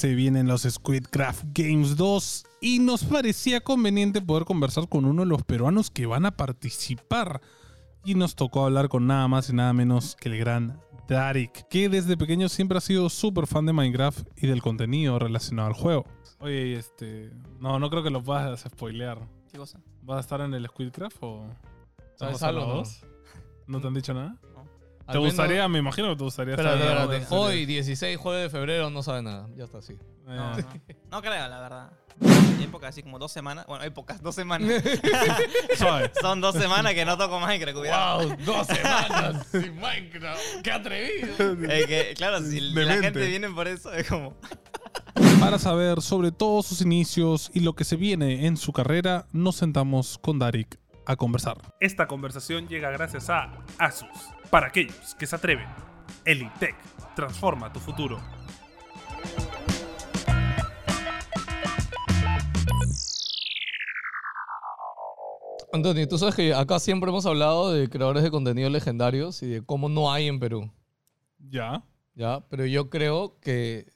se vienen los Squidcraft Games 2 y nos parecía conveniente poder conversar con uno de los peruanos que van a participar. Y nos tocó hablar con nada más y nada menos que el gran Darik, que desde pequeño siempre ha sido súper fan de Minecraft y del contenido relacionado al juego. Oye, este. No, no creo que lo puedas spoilear. ¿Qué cosa? ¿Vas a estar en el Squidcraft o.? ¿Sabes ¿Vamos a algo? ¿No te han dicho nada? ¿Te menos- gustaría? Me imagino que te gustaría Espérate, estar espérate. la- Hoy, 16 jueves de febrero, no sabe nada. Ya está así. Eh, No, no. No creo, la verdad. Época así como dos semanas. Bueno, épocas, dos semanas. Son dos semanas que no toco Minecraft, cuidado. ¡Wow! ¡Dos semanas sin Minecraft! ¡Qué atrevido! Es que, claro, si la Demente. gente viene por eso, es como. Para saber sobre todos sus inicios y lo que se viene en su carrera, nos sentamos con Darik a conversar. Esta conversación llega gracias a Asus, para aquellos que se atreven. Elitech, transforma tu futuro. Antonio, tú sabes que acá siempre hemos hablado de creadores de contenido legendarios y de cómo no hay en Perú. Ya. ¿Ya? Pero yo creo que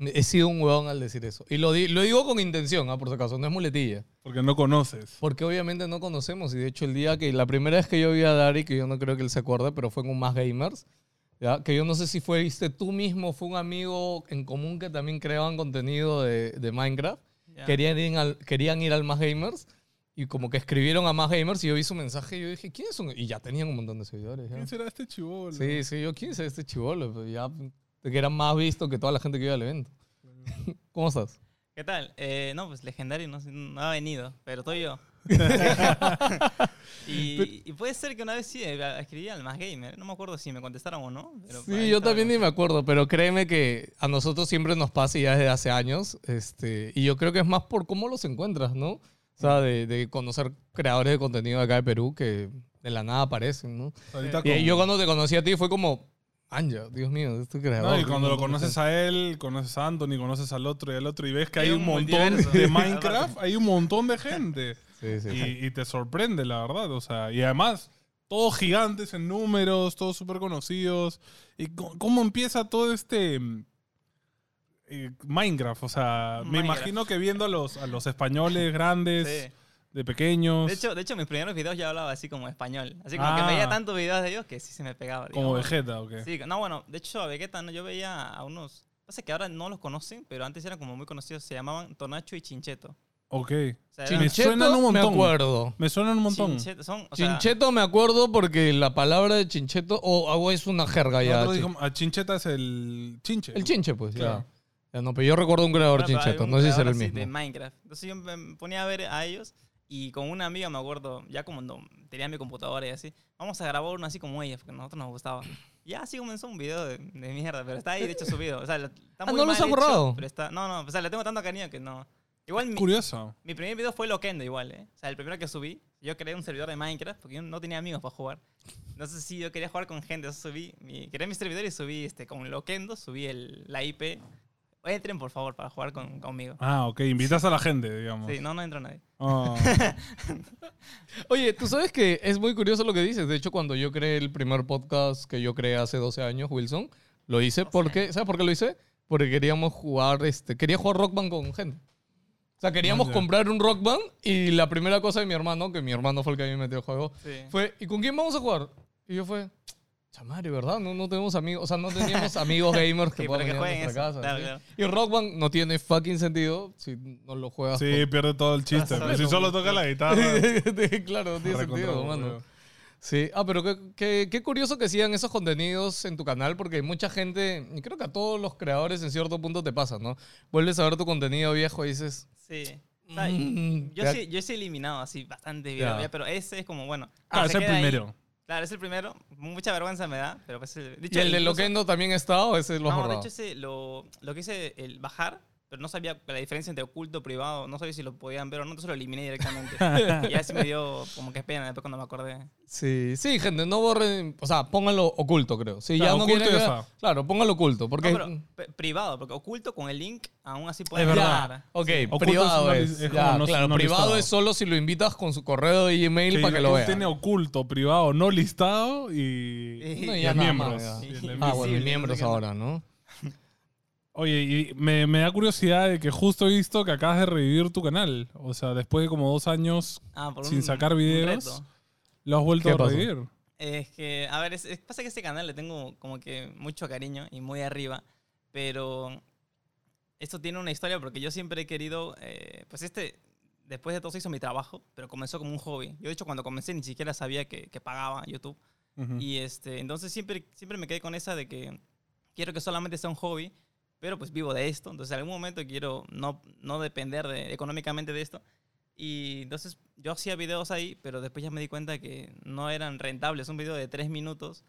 he sido un huevón al decir eso. Y lo, di- lo digo con intención, ¿ah? por si acaso, no es muletilla. Porque no conoces. Porque obviamente no conocemos. Y de hecho, el día que la primera vez que yo vi a Dari, que yo no creo que él se acuerde, pero fue en un Más Gamers, ¿ya? que yo no sé si fuiste tú mismo, fue un amigo en común que también creaban contenido de, de Minecraft. ya. Querían, ir al, querían ir al Más Gamers. Y como que escribieron a Más Gamers y yo vi su mensaje y yo dije, ¿quiénes son? Y ya tenían un montón de seguidores. ya. ¿Quién será este chivolo? Sí, sí, yo, ¿quién es este chivolo? Pues ya, de que era más visto que toda la gente que iba al evento. ¿Cómo estás? ¿Qué tal? Eh, no, pues legendario no, ha venido, pero estoy yo. y, y puede ser que una vez sí eh, escribí al Más Gamer. No me acuerdo si me contestaron o no. Pero Sí, yo también ni me acuerdo, pero créeme que a nosotros siempre nos pasa y ya desde hace años. Este, y yo creo que es más por cómo los encuentras, ¿no? O sea, de, de conocer creadores de contenido acá de Perú que de la nada aparecen, ¿no? Ahorita Y yo cuando te conocí a ti fue como, Anja, Dios mío, este creador. No, y cuando lo conoces a él, conoces a Anthony, conoces al otro y al otro, y ves que Hay hay un un montón de Minecraft, hay un montón de gente. Sí, sí. Y, y te sorprende, la verdad. O sea, y además, todos gigantes en números, todos súper conocidos. ¿Y cómo empieza todo este mm, eh, Minecraft? O sea, me imagino que viendo a los, a los españoles grandes, Sí. De pequeños, De hecho, de hecho, mis primeros videos ya hablaba así como español. Así como que Ah. veía tantos videos de ellos que sí se me pegaba. como. Vegeta, ¿o qué? Sí, no, bueno, de hecho a Vegeta ¿no? yo veía a unos... Pasa que ahora no los conocen, pero antes eran como muy conocidos. Se llamaban Tonacho y Chincheto. Ok. O sea, eran- Me Chincheto suenan un me montón. acuerdo. Me suenan un montón. Chincheto, son, o sea, Chincheto me acuerdo porque la palabra de chincheto, o o es una jerga ya. Nosotros dijimos- a Chincheta es el chinche. El chinche, pues, ya. Claro. Ya no, pero yo recuerdo un creador chincheto, un no sé si será el mismo. De Minecraft. Entonces yo me ponía a ver a ellos y con una amiga me acuerdo, ya como no, tenía mi computadora y así, vamos a grabar uno así como ella, porque a nosotros nos gustaba. Y así comenzó un video de, de mierda, pero está ahí de hecho subido. O sea, lo- está Ah, muy ¿no los mal has borrado? hecho, pero está, no, no, o sea, le tengo tanto cariño que no. Igual mi, Curioso. mi primer video fue Loquendo igual, ¿eh? O sea, el primero que subí, yo creé un servidor de Minecraft porque yo no tenía amigos para jugar. Entonces sí, yo quería jugar con gente, entonces subí, mi, creé mi servidor y subí este, con Loquendo, subí el, la IP. Entren por favor para jugar con, conmigo. Ah, ok. Invitas a la gente, digamos. Sí, no, no entró nadie. Ah. Oye, tú sabes que es muy curioso lo que dices. De hecho, cuando yo creé el primer podcast que yo creé hace 12 años, Wilson, lo hice 12 porque, ¿sabes por qué lo hice? Porque queríamos jugar, este, quería jugar Rock Band con gente. O sea, queríamos Ah, comprar un Rock Band y la primera cosa de mi hermano, que mi hermano fue el que a mí me metió el juego, Sí. fue, ¿y con quién vamos a jugar? Y yo fue, chamare, ¿verdad? No, no tenemos amigos, o sea, no teníamos amigos gamers que Sí, puedan venir a nuestra eso. casa. Claro, ¿sí? claro. Y Rock Band no tiene fucking sentido si no lo juegas Sí, pierde todo el chiste. Pero si solo toca la guitarra. claro, no tiene sentido, mano. Sí, ah, pero qué, qué- qué curioso que sigan esos contenidos en tu canal, porque mucha gente, y creo que a todos los creadores en cierto punto te pasa, ¿no? Vuelves a ver tu contenido viejo y dices, Sí. O sea, Mm, yo, sí, yo sí he eliminado así bastante videos, ya, pero ese es como, bueno. Ah, es el queda ahí. Claro, es el primero. Mucha vergüenza me da, pero pues el, de ¿Y el de incluso- Loquendo también está o ese lo has No, de hecho ese lo, lo que hice el bajar, pero no sabía la diferencia entre oculto privado, no sabía si lo podían ver o no, entonces lo eliminé directamente. y así me dio como que pena después cuando me acordé. Sí, sí, gente, no borren, o sea, pónganlo oculto, creo. Si Claro, ya no oculto quieren ya. Claro, pónganlo oculto, porque... No, pero privado, porque oculto con el link aún así Ya, verdad. ok, Oculto privado es es. es ya, como no- claro, no privado listado. es solo si lo invitas con su correo de Gmail Sí, para que lo vean. Tiene oculto, privado, no listado y, Y- No, y ya miembros. más, ya. Y Ah, bueno, miembros ahora, ¿no? Oye, y me, me da curiosidad de que justo he visto que acabas de revivir tu canal. O sea, después de como dos años Ah, sin un- sacar videos, lo has vuelto ¿Qué a pasó? revivir. Es que, a ver, es, es- pasa que este canal le tengo como que mucho cariño y muy arriba, pero esto tiene una historia porque yo siempre he querido, eh, pues este, después de todo se hizo mi trabajo, pero comenzó como un hobby. Yo de hecho cuando comencé ni siquiera sabía que, que pagaba YouTube Ujú. y este, entonces siempre, siempre me quedé con esa de que quiero que solamente sea un hobby, pero pues vivo de esto, entonces en algún momento quiero no, no depender de- económicamente de esto. Y entonces yo hacía videos ahí, pero después ya me di cuenta que no eran rentables. Un video de tres minutos,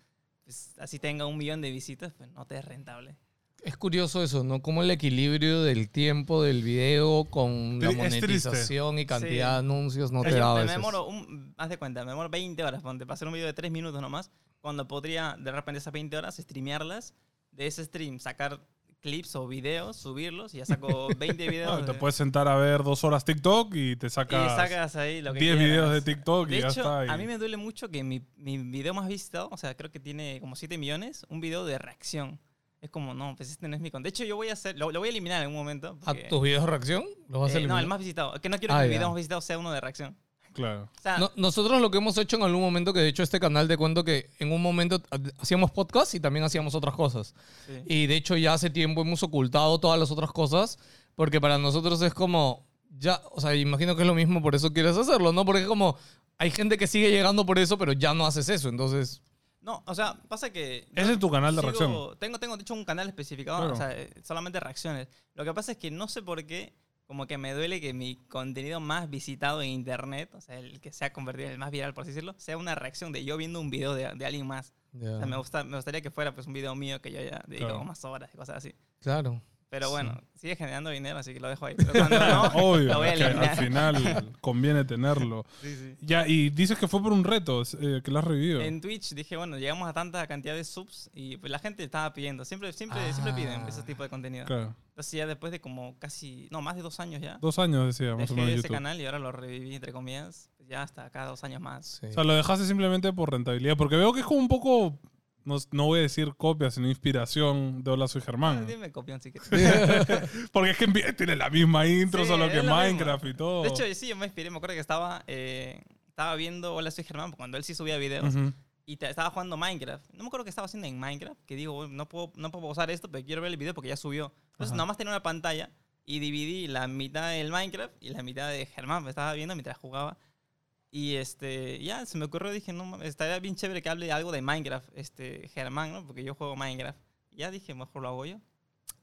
pues, así tenga un millón de visitas, pues no te es rentable. Es curioso eso, ¿no? Como el equilibrio del tiempo del video con la monetización y cantidad Sí. de anuncios no Pero te yo da a me veces. demoro, un, haz de cuenta, me demoro 20 horas ponte, para hacer un video de 3 minutos nomás, cuando podría de repente esas 20 horas streamearlas, de ese stream sacar clips o videos, subirlos y ya saco 20 videos. Ah, te de- puedes sentar a ver dos horas TikTok y te y sacas, sacas ahí lo que 10 videos de. TikTok y De ya hecho, está. y- a mí me duele mucho que mi, mi video más visitado, o sea, creo que tiene como 7 millones, un video de reacción. Es como, no, pues este no es mi con. De hecho, yo voy a hacer, lo, lo voy a eliminar en algún momento. ¿A tus videos de reacción? ¿Los vas a eh, no, el más visitado. Que no quiero Ah, que mi ya. video más visitado sea uno de reacción. Claro. O sea, No, nosotros lo que hemos hecho en algún momento, que de hecho este canal te cuento que en un momento hacíamos podcast y también hacíamos otras cosas. sí. Y de hecho ya hace tiempo hemos ocultado todas las otras cosas porque para nosotros es como, ya, o sea, imagino que es lo mismo, por eso quieres hacerlo, ¿no? Porque es como, hay gente que sigue llegando por eso, pero ya no haces eso, entonces... No, o sea, pasa que... Ese es tu canal de sigo- reacción. Tengo, tengo, de hecho, un canal especificado, Claro. o sea, eh, solamente reacciones. Lo que pasa es que no sé por qué, como que me duele que mi contenido más visitado en internet, o sea, el que se ha convertido en el más viral, por así decirlo, sea una reacción de yo viendo un video de, de alguien más. O sea, me, gusta, me gustaría que fuera pues un video mío que yo ya dedico Claro. más horas y cosas así. Claro. Pero Sí. bueno, sigue generando dinero, así que lo dejo ahí. Pero cuando no, Obvio, lo voy a que al final conviene tenerlo. Sí, sí. Ya, y dices que fue por un reto eh, que lo has revivido. En Twitch dije, bueno, llegamos a tanta cantidad de subs y pues la gente estaba pidiendo. Siempre, siempre, siempre piden Ah. ese tipo de contenido. Claro. Entonces ya después de como casi, no, más de dos años ya, Dos años decía, más o menos ese canal y ahora lo reviví, entre comillas, ya hasta cada dos años más. Sí. O sea, lo dejaste simplemente por rentabilidad. Porque veo que es como un poco, no, no voy a decir copia, sino inspiración de Hola, soy Ah, Germán. Dime copión si quieres. Porque es que tiene la misma intro, Sí, solo que. Minecraft y todo. De hecho, sí, yo me inspiré. Me acuerdo que estaba, eh, estaba viendo Hola, soy Germán, cuando él sí subía videos. Ujú. Y te- estaba jugando Minecraft. No me acuerdo qué estaba haciendo en Minecraft. Que digo, no puedo, no puedo pausar esto, pero quiero ver el video porque ya subió. Entonces, Ajá. nada más tenía una pantalla y dividí la mitad del Minecraft y la mitad de Germán. Me estaba viendo mientras jugaba. Y este, ya se me ocurrió, dije, no mames, estaría bien chévere que hable de algo de Minecraft, este, Germán, ¿no? Porque yo juego Minecraft. Ya dije, mejor lo hago yo.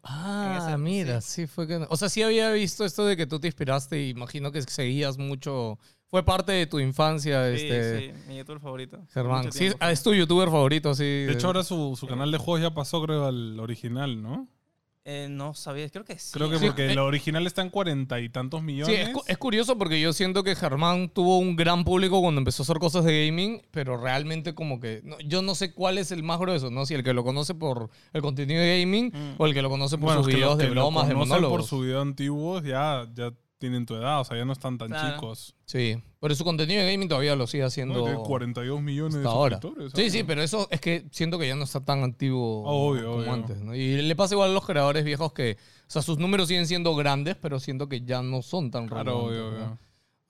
Ah, ese- mira, sí. fue que... O sea, sí había visto esto de que tú te inspiraste y imagino que seguías mucho... Fue parte de tu infancia, Sí, este... sí, mi youtuber favorito. Germán. Sí, ah, es tu youtuber favorito, sí. De hecho, ahora su, su canal de juegos ya pasó, creo, al original, ¿no? Eh, no sabía, creo que sí. Creo que Sí, porque eh. original está en cuarenta y tantos Sí, millones. es, cu- es curioso porque yo siento que Germán tuvo un gran público cuando empezó a hacer cosas de gaming, pero realmente como que no- yo no sé cuál es el más grueso, ¿no? Si el que lo conoce por el contenido de gaming Mm. o el que lo conoce por bueno, sus videos de bromas, de monólogos. por su video antiguos ya, ya tienen tu edad, o sea, ya no están tan Claro. chicos. Sí, pero su contenido de gaming todavía lo sigue haciendo No, tiene 42 millones de ahora. suscriptores. Sí, ahora. sí, pero eso es que siento que ya no está tan antiguo Obvio, como obvio. antes, ¿no? Y le pasa igual a los creadores viejos que, o sea, sus números siguen siendo grandes, pero siento que ya no son tan Claro, obvio, ¿no? obvio.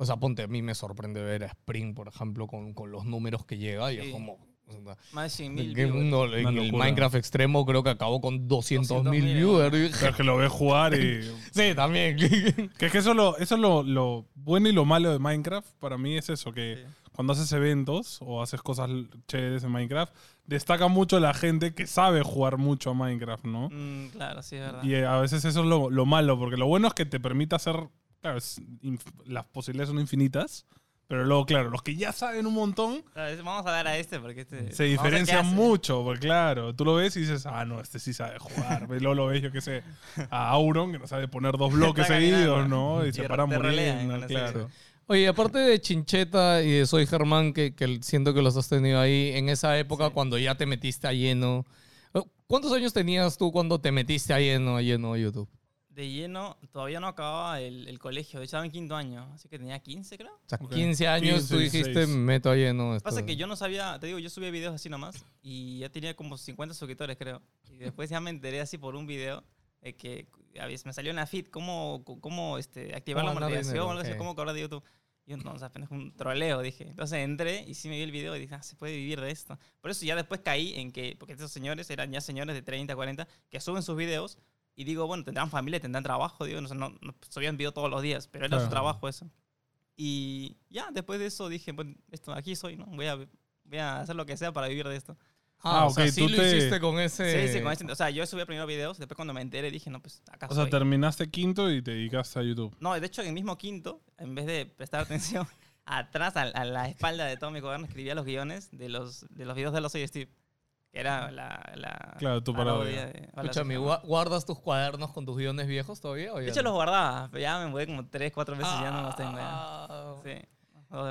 O sea, ponte, a mí me sorprende ver a Spring, por ejemplo, con, con los números que llega y es como... o sea, Más de 100 mil en Una el. Minecraft extremo creo que acabó con 200 mil 200.000, viewers. Pero es que lo ves jugar y... Sí, también. Que es que eso, es lo, eso es lo, lo bueno y lo malo de Minecraft. Para mí es eso, que cuando haces eventos o haces cosas chéveres en Minecraft, destaca mucho la gente que sabe jugar mucho a Minecraft, ¿no? Mm, claro, sí, es verdad. Y eh, a veces eso es lo, lo malo, porque lo bueno es que te permite hacer... Claro, es las posibilidades son infinitas, pero luego, claro, los que ya saben un montón es- Vamos a dar a este porque este. se diferencian mucho, porque claro, tú lo ves y dices, ah, no, este sí sabe jugar. Y luego lo ves, yo qué sé, a Auron, que no sabe poner dos bloques seguidos. ¿no? Y Y se para ese- claro. Oye, aparte de Chincheta y de Soy Germán, que, que siento que los has tenido ahí en esa época Sí. cuando ya te metiste a lleno. ¿Cuántos años tenías tú cuando te metiste a lleno, a lleno a YouTube? De lleno, todavía no acababa el, el colegio. De hecho, estaba en quinto año. Así que tenía 15, creo. O sea, Ok. 15 años 15, tú dijiste, 16. me meto a lleno. esto". Pasa que yo no sabía, te digo, yo subía videos así nomás y ya tenía como 50 suscriptores, creo. Y después ya me enteré así por un video eh, que a veces me salió en la feed cómo, cómo este, activar ¿Cómo la monetización, algo así, cómo cobrar de YouTube. Y yo, no, o sea, apenas un troleo, dije. Entonces entré y sí me vi el video y dije, ah, se puede vivir de esto. Por eso ya después caí en que, porque estos señores eran ya señores de 30, 40, que suben sus videos y digo, bueno, tendrán familia, tendrán trabajo, digo, no, no, no subían video todos los días, pero era Claro. su trabajo eso. Y ya, después de eso dije, bueno, esto, aquí soy, ¿no? Voy a, voy a hacer lo que sea para vivir de esto. Ah, Ah, o sea, ok, sí tú lo te- hiciste con ese... Sí, sí, con este- o sea, yo subí primero videos, después cuando me enteré dije, no, pues acá O sea, soy. terminaste quinto y te dedicaste a YouTube. No, de hecho, en el mismo quinto, en vez de prestar atención, atrás, a, a la espalda de todo mi cuaderno, escribía los guiones de los, de los videos de los Soy Steve. Era la. la Claro, tu parodia. de- Hola, Escúchame, ¿guardas tus cuadernos con tus guiones viejos todavía? o De hecho, no? los guardaba, pero ya me mudé como tres, cuatro veces y ya no los tengo. Ya. Ah. Sí.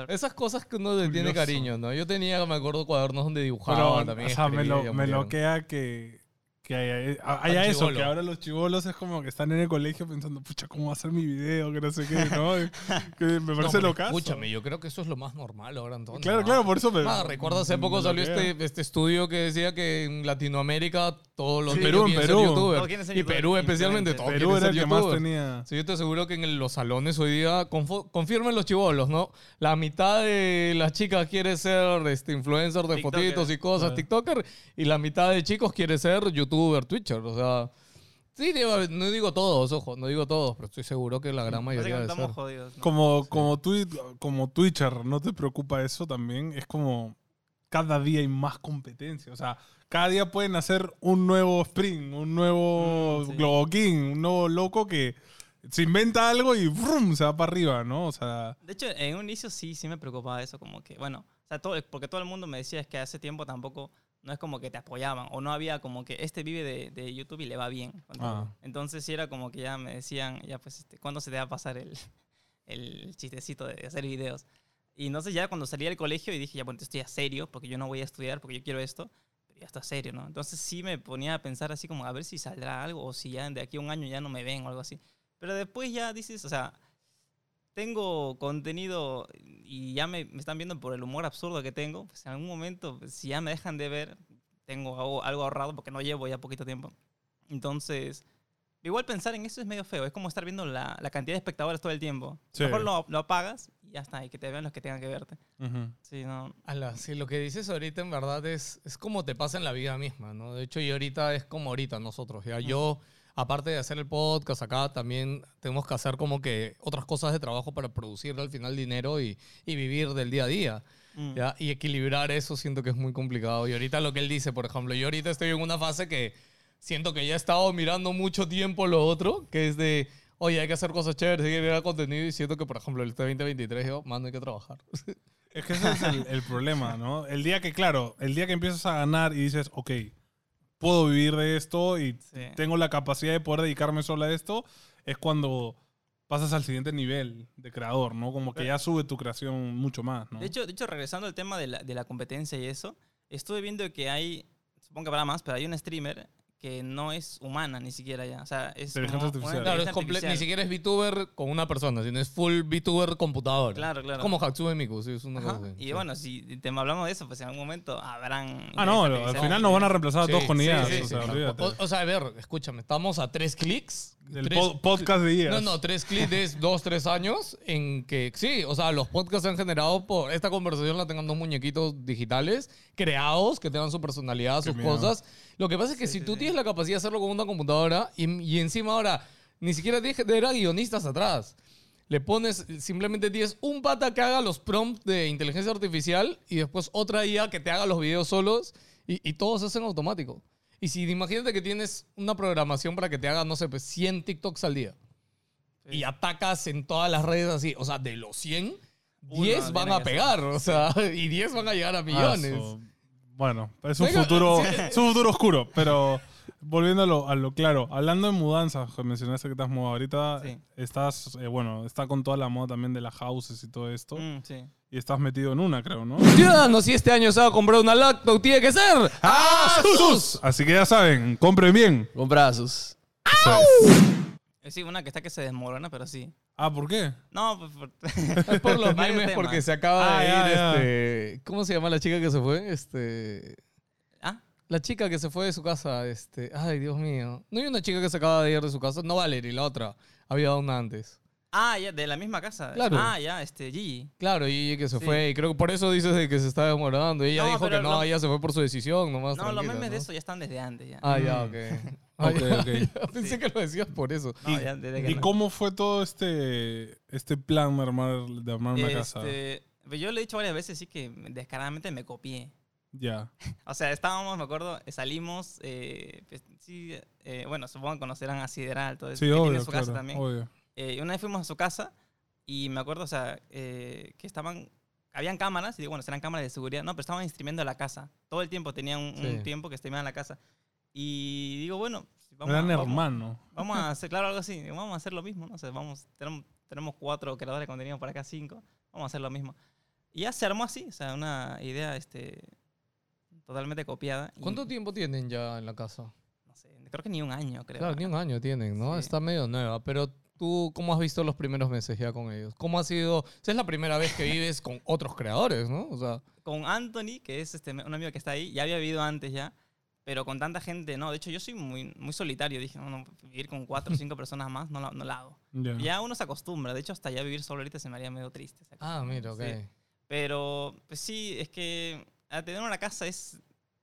Esas cosas que uno le tiene cariño, ¿no? Yo tenía, me acuerdo, cuadernos donde dibujaba Pero, también. o sea, me, lo, me loquea que, que haya, haya al eso, chibolo. que ahora los chivolos es como que están en el colegio pensando, pucha, ¿cómo va a ser mi video? Que no sé qué, ¿no? Que me No, parece locazo. Escúchame, yo creo que eso es lo más normal ahora, Antonio. Claro, ¿no? claro, por eso me. Ah, recuerdo hace poco salió este, este estudio que decía que en Latinoamérica todos los Sí, niños Perú, en quieren Perú. ser youtubers. Todos quieren ser y Perú especialmente, todos Perú era el que más tenía. Sí, yo te aseguro que en los salones hoy día, confirmen los chivolos, ¿no? La mitad de las chicas quiere ser este, influencer de TikToker. fotitos y cosas, Ah. TikToker, y la mitad de chicos quiere ser youtuber, Twitcher, o sea... Sí, digo, no digo todos, ojo, no digo todos, pero estoy seguro que la gran mayoría de ser. jodidos. ¿no? Como, como, twi- como Twitcher, ¿no te preocupa eso también? Es como cada día hay más competencia. O sea, cada día pueden hacer un nuevo Spring, un nuevo Mm, sí. Globo King, un nuevo loco que se inventa algo y ¡brum! se va para arriba, ¿no? O sea, De hecho, en un inicio sí, sí me preocupaba eso, como que, bueno, o sea, todo, porque todo el mundo me decía es que hace tiempo tampoco, no es como que te apoyaban, o no había como que este vive de, de YouTube y le va bien. Ah. Entonces sí era como que ya me decían, ya pues, este, ¿cuándo se te va a pasar el, el chistecito de hacer videos? Y entonces ya cuando salí del colegio y dije, ya bueno, estoy a serio, porque yo no voy a estudiar, porque yo quiero esto, pero ya está serio, ¿no? Entonces sí me ponía a pensar así como, a ver si saldrá algo, o si ya de aquí a un año ya no me ven o algo así. Pero después ya dices, o sea, tengo contenido y ya me, me están viendo por el humor absurdo que tengo, pues en algún momento, pues, si ya me dejan de ver, tengo algo, algo ahorrado porque no llevo ya poquito tiempo. Entonces, igual pensar en eso es medio feo. Es como estar viendo la, la cantidad de espectadores todo el tiempo. Sí. Mejor lo, lo apagas y ya está, y que te vean los que tengan que verte. ujú. Sí, no. Ala, sí, lo que dices ahorita en verdad es, es como te pasa en la vida misma, ¿no? De hecho, y ahorita es como ahorita nosotros, ¿ya? Yo, aparte de hacer el podcast acá, también tenemos que hacer como que otras cosas de trabajo para producir al final dinero y, y vivir del día a día, Mm. ¿ya? Y equilibrar eso siento que es muy complicado. Y ahorita lo que él dice, por ejemplo, yo ahorita estoy en una fase que siento que ya he estado mirando mucho tiempo lo otro, que es de... Oye, hay que hacer cosas chéveres, hay que crear contenido y siento que, por ejemplo, el 2023 yo, mano, hay que trabajar. Es que ese es el, el problema, ¿no? El día que, claro, el día que empiezas a ganar y dices, ok, puedo vivir de esto y Sí. tengo la capacidad de poder dedicarme solo a esto, es cuando pasas al siguiente nivel de creador, ¿no? Como que ya sube tu creación mucho más, ¿no? De hecho, de hecho, regresando al tema de la, de la competencia y eso, estuve viendo que hay, supongo que habrá más, pero hay una streamer que no es humana ni siquiera ya. O sea, es Inteligencia como artificial. una Claro, es inteligencia comple- ni artificial. siquiera es VTuber con una persona, sino es full VTuber computador. Claro, claro. Es como Hatsune Miku, sí, es una Ajá. cosa así. Y Sí. bueno, si te hablamos de eso, pues en algún momento habrán... ah, no, al final nos van a reemplazar a Sí, todos con sí, ideas, sí, o sí, sea, sí. olvídate. O, o sea, a ver, escúchame, estamos a tres clics. Del tres- po- podcast de ideas. No, no, tres clics de dos, tres años en que, sí, o sea, los podcasts se han generado por esta conversación, la tengan dos muñequitos digitales creados que tengan su personalidad, Qué sus miedo. cosas. Lo que pasa es que Sí, si sí, tú sí. tienes la capacidad de hacerlo con una computadora y, y encima ahora ni siquiera tienes que a guionistas atrás. Le pones, simplemente tienes un pata que haga los prompts de inteligencia artificial y después otra IA que te haga los videos solos y, y todo se hace en automático. Y si imagínate que tienes una programación para que te haga, no sé, pues 100 TikToks al día y atacas en todas las redes así, o sea, de los 100, Uno 10 van a pegar, o sea, y 10 van a llegar a Ah, millones. so- bueno, es un Venga, futuro, sí. es un futuro oscuro, pero volviendo a lo, a lo claro, hablando de mudanzas, que mencionaste que te has mudado ahorita, Sí. estás, eh, bueno, está con toda la moda también de las houses y todo esto, Mm, sí. Y estás metido en una, creo, ¿no? Ciudadanos, si este año se va a comprar una laptop, tiene que ser ¡Asus! Así que ya saben, compren bien. Eso es. Eh, Sí, una que está que se desmorona, pero sí. Ah, ¿por qué? No, pues... por- Es por los Varios memes, temas. porque se acaba Ah, de ya, ir, ya. este... ¿Cómo se llama la chica que se fue? Este... ¿Ah? La chica que se fue de su casa, este. Ay, Dios mío. No hay una chica que se acaba de ir de su casa. No Valerie, la otra. Había una antes. Ah, ya, de la misma casa. Claro. Ah, ya, este, Gigi. Claro, y que se Sí. fue. Y creo que por eso dices de que se está demorando. Y ella No, dijo que no, lo- ella se fue por su decisión nomás. No, los tranquila, memes de ¿no? eso ya están desde antes, ya. Ah, ya, Mm. ok. Ah, Ok, ya, ok. ya, Pensé que lo decías por eso. No, ya, desde que ¿Y no. cómo fue todo este, este plan de armar, de armar una casa? Este, pues yo le he dicho varias veces, sí, que descaradamente me copié. Ya. O sea, estábamos, me acuerdo, eh, salimos, eh, pues, sí, eh, bueno, supongo que conocerán a Sideral, todo eso, Sí, que tiene obvio, su casa claro, también. obvio. Eh, y una vez fuimos a su casa y me acuerdo, o sea, eh, que estaban, habían cámaras, y digo, bueno, eran cámaras de seguridad, no, pero estaban streameando la casa. Todo el tiempo, tenían un, un Sí. tiempo que streameaban la casa. Y digo, bueno, vamos, Eran a, vamos, hermanos. vamos a hacer, claro, algo así, vamos a hacer lo mismo, ¿no? O sea, vamos, tenemos, tenemos cuatro creadores de contenido para acá, cinco, vamos a hacer lo mismo. Y ya se armó así, o sea, una idea, este, totalmente copiada. y, ¿Cuánto tiempo tienen ya en la casa? No sé, creo que ni un año, creo. Claro, ni un año tienen, ¿no? Sí. Está medio nueva, pero tú, ¿cómo has visto los primeros meses ya con ellos? ¿Cómo ha sido? O sea, es la primera vez que vives con otros creadores, ¿no? O sea, con Anthony, que es este, un amigo que está ahí, ya había vivido antes ya, pero con tanta gente, no. De hecho, yo soy muy, muy solitario. Dije, no, no, vivir con cuatro o cinco personas más no, la- no la hago. Ya. Ya uno se acostumbra. De hecho, hasta ya vivir solo ahorita se me haría medio triste. ah, mira, ok. sí. Pero, pues sí, es que a tener una casa es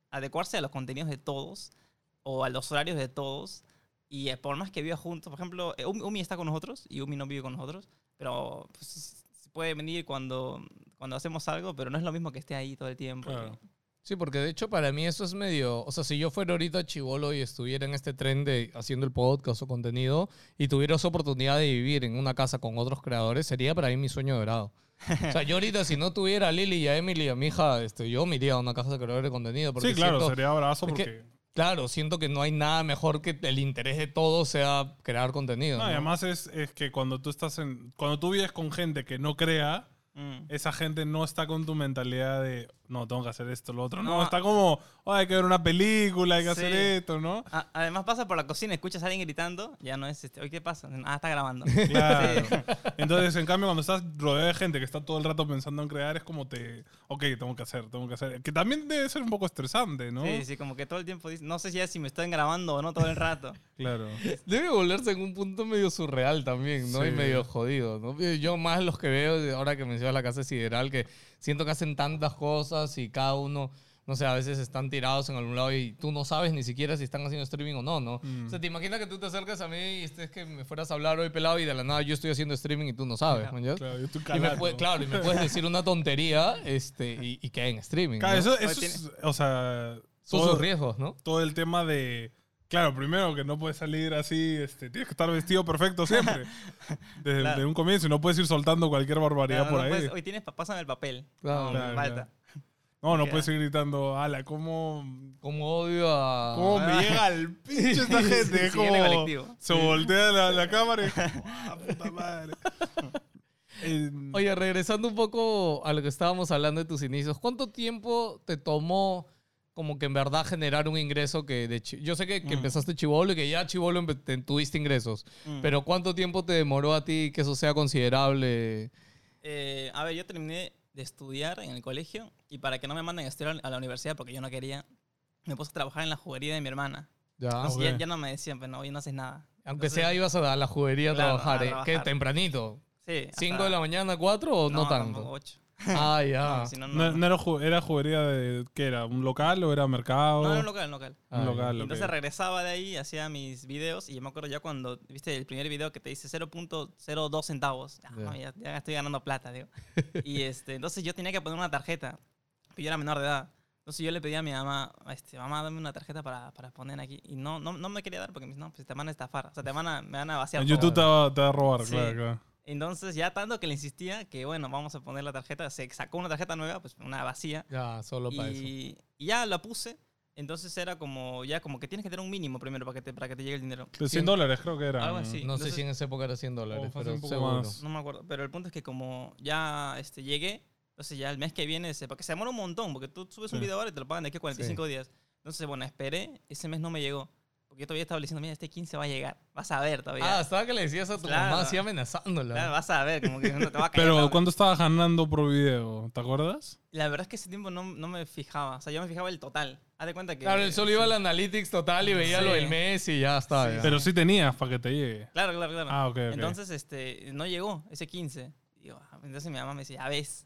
adecuarse a los contenidos de todos o a los horarios de todos. Y eh, por más que viva juntos, por ejemplo, eh, Umi, Umi está con nosotros y Umi no vive con nosotros, pero pues, se puede venir cuando, cuando hacemos algo, pero no es lo mismo que esté ahí todo el tiempo. Claro. Sí, porque de hecho para mí eso es medio, o sea, si yo fuera ahorita chivolo y estuviera en este tren de haciendo el podcast o contenido y tuviera esa oportunidad de vivir en una casa con otros creadores, sería para mí mi sueño dorado. O sea, yo ahorita si no tuviera a Lili y a Emily y a mi hija, este, yo me iría a una casa de creadores de contenido. Porque Sí, claro, siento- sería abrazo es que- porque... Claro, siento que no hay nada mejor que el interés de todos sea crear contenido. No, además es, es que cuando tú estás en... Cuando tú vives con gente que no crea, Mm. esa gente no está con tu mentalidad de, no, tengo que hacer esto, lo otro. No, No. está como, "Oh, hay que ver una película, hay que hacer esto, ¿no? A- además pasa por la cocina, escuchas a alguien gritando, ya no es este, oye, ¿qué pasa? Ah, está grabando. Claro. Sí. Entonces, en cambio, cuando estás rodeado de gente que está todo el rato pensando en crear, es como te, ok, tengo que hacer, tengo que hacer. Que también debe ser un poco estresante, ¿no? Sí, sí, como que todo el tiempo dice, no sé si es si me están grabando o no todo el rato. Claro. Debe volverse en un punto medio surreal también, ¿no? Y medio jodido, ¿no? Yo más los que veo, ahora que mencionas la casa sideral, que siento que hacen tantas cosas y cada uno, no sé, a veces están tirados en algún lado y tú no sabes ni siquiera si están haciendo streaming o no, ¿no? Mm. O sea, te imaginas que tú te acercas a mí y estés que me fueras a hablar hoy pelado y de la nada yo estoy haciendo streaming y tú no sabes. ¿man? ¿Ya? Claro, yo estoy Y me puede- claro, y me puedes decir una tontería este, y, y en streaming. Claro, ¿no? eso, eso es, o sea, Son sus riesgos, ¿no? todo el tema de... Claro, primero que no puedes salir así, este, tienes que estar vestido perfecto siempre. Desde, Claro. desde un comienzo y no puedes ir soltando cualquier barbaridad Claro, por no ahí. puedes, hoy tienes, pásame el papel. Claro, no, claro, falta. no, no Queda. puedes ir gritando, ala, ¿cómo, Como odio a... cómo me llega al pinche esta gente? Sí, como, se voltea la, la cámara y ah, puta madre. Eh, Oye, regresando un poco a lo que estábamos hablando de tus inicios, ¿cuánto tiempo te tomó como que en verdad generar un ingreso que de yo sé que, que Mm. empezaste chivolo y que ya chivolo tuviste ingresos, Mm. pero ¿cuánto tiempo te demoró a ti que eso sea considerable? Eh, a ver, yo terminé de estudiar en el colegio y para que no me manden a estudiar a la universidad porque yo no quería, me puse a trabajar en la juguería de mi hermana. Ya. Entonces ya, ya no me decían, pues no, hoy no haces nada. Aunque Entonces, sea ibas a la juguería a trabajar, ¿eh? ¿qué? trabajar. Tempranito. Sí. ¿Cinco hasta- de la mañana, cuatro o no, tanto? ocho. Ah, ya. No, si no, no, no, era, ju- era juguería de, ¿qué era? ¿Un local o era mercado? No, era un local, un local. Ah, Un local, entonces regresaba de ahí, hacía mis videos y yo me acuerdo ya cuando, viste el primer video que te dice 0.02 centavos. Ah, Ya. no, ya, ya estoy ganando plata, digo. y este, entonces yo tenía que poner una tarjeta, pero yo era menor de edad. Entonces yo le pedí a mi mamá, este, mamá, dame una tarjeta para, para poner aquí. Y no, no, no me quería dar porque me dice, no, pues te van a estafar. O sea, te van a, me van a vaciar En todo". YouTube te va, te va a robar, Sí. claro, claro. Entonces ya tanto que le insistía que, bueno, vamos a poner la tarjeta. Se sacó una tarjeta nueva, pues una vacía. Ya, solo para eso. Y, y ya la puse. Entonces era como, ya como que tienes que tener un mínimo primero para que te, para que te llegue el dinero. De 100 dólares creo que era. Algo así. No sé entonces- si en esa época era 100 dólares, O fue hace pero un poco seguro. más. No me acuerdo. Pero el punto es que como ya este, llegué, entonces ya el mes que viene, se- porque se demora un montón, porque tú subes un Sí. video ahora y te lo pagan de aquí a 45 días. Entonces, bueno, esperé, ese mes no me llegó. Porque yo todavía estaba diciendo, mira, este 15 va a llegar. Vas a ver todavía. Ah, estaba que le decías a tu Claro. mamá así amenazándola. Claro, vas a ver, como que no te va a caer. Pero ¿cuánto estabas ganando por video? ¿Te acuerdas? La verdad es que ese tiempo no, no me fijaba. O sea, yo me fijaba el total. Haz de cuenta que. Claro, él solo iba al Analytics total y veía Sí. lo del mes y ya está. ya. Pero sí tenías para que te llegue. Claro, claro, claro. Ah, ok, ok. Entonces, este, no llegó ese 15. Digo, ah, entonces mi mamá me decía, ya ves.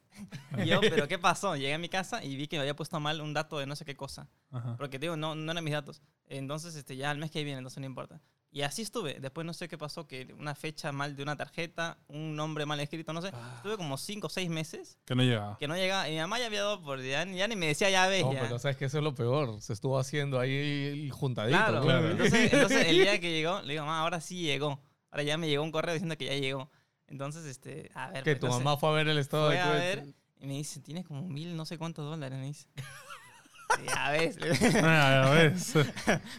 Y yo, ¿pero qué pasó? Llegué a mi casa y vi que me había puesto mal un dato de no sé qué cosa. Ajá. Porque, digo, no, no eran mis datos. Entonces, este, ya el mes que viene, entonces no importa. Y así estuve. Después no sé qué pasó, que una fecha mal de una tarjeta, un nombre mal escrito, no sé. Ah. Estuve como 5 o 6 meses Que no llegaba. que no llegaba. Y mi mamá ya había dado por... Ya, ya ni me decía, ya ves, No, ya. pero sabes que eso es lo peor. Se estuvo haciendo ahí juntadito. Claro, claro. Entonces, entonces el día que llegó, le digo, mamá, ahora sí llegó. Ahora ya me llegó un correo diciendo que ya llegó. Entonces, este, a ver. Que pues, tu mamá fue a ver el estado de a ver y me dice, tienes como mil no sé cuántos dólares, me dice. Ya ves, ya ves.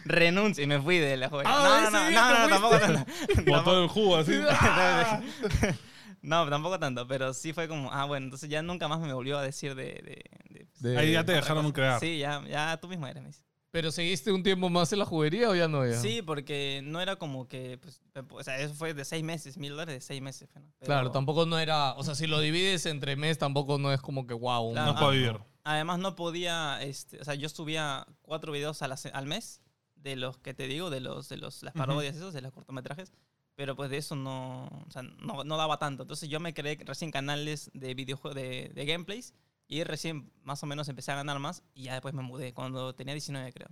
renuncio y me fui de la joven. Ah, no, no, no, no, no, tampoco tanto. Botó el jugo así. No, tampoco tanto, pero sí fue como, ah, bueno, entonces ya nunca más me volvió a decir de... de- de- De- Ahí ya te dejaron crear. Sí, ya, ya tú mismo eres, me dice. Pero seguiste un tiempo más en la juguería o ya no ya. Sí, porque no era como que, pues, o sea, eso fue de seis meses, mil dólares de seis meses. ¿no? Pero Claro, tampoco no era, o sea, si lo divides entre mes tampoco no es como que wow. Claro. No puedo vivir. Además no podía, este, o sea, yo subía cuatro videos a la se- al mes, de los que te digo, de los, de los, las parodias esos, de los cortometrajes, pero pues de eso no, o sea, no, no daba tanto. Entonces yo me creé recién canales de videojuegos, de, de gameplays, y recién más o menos empecé a ganar más, y ya después me mudé, cuando tenía 19 creo.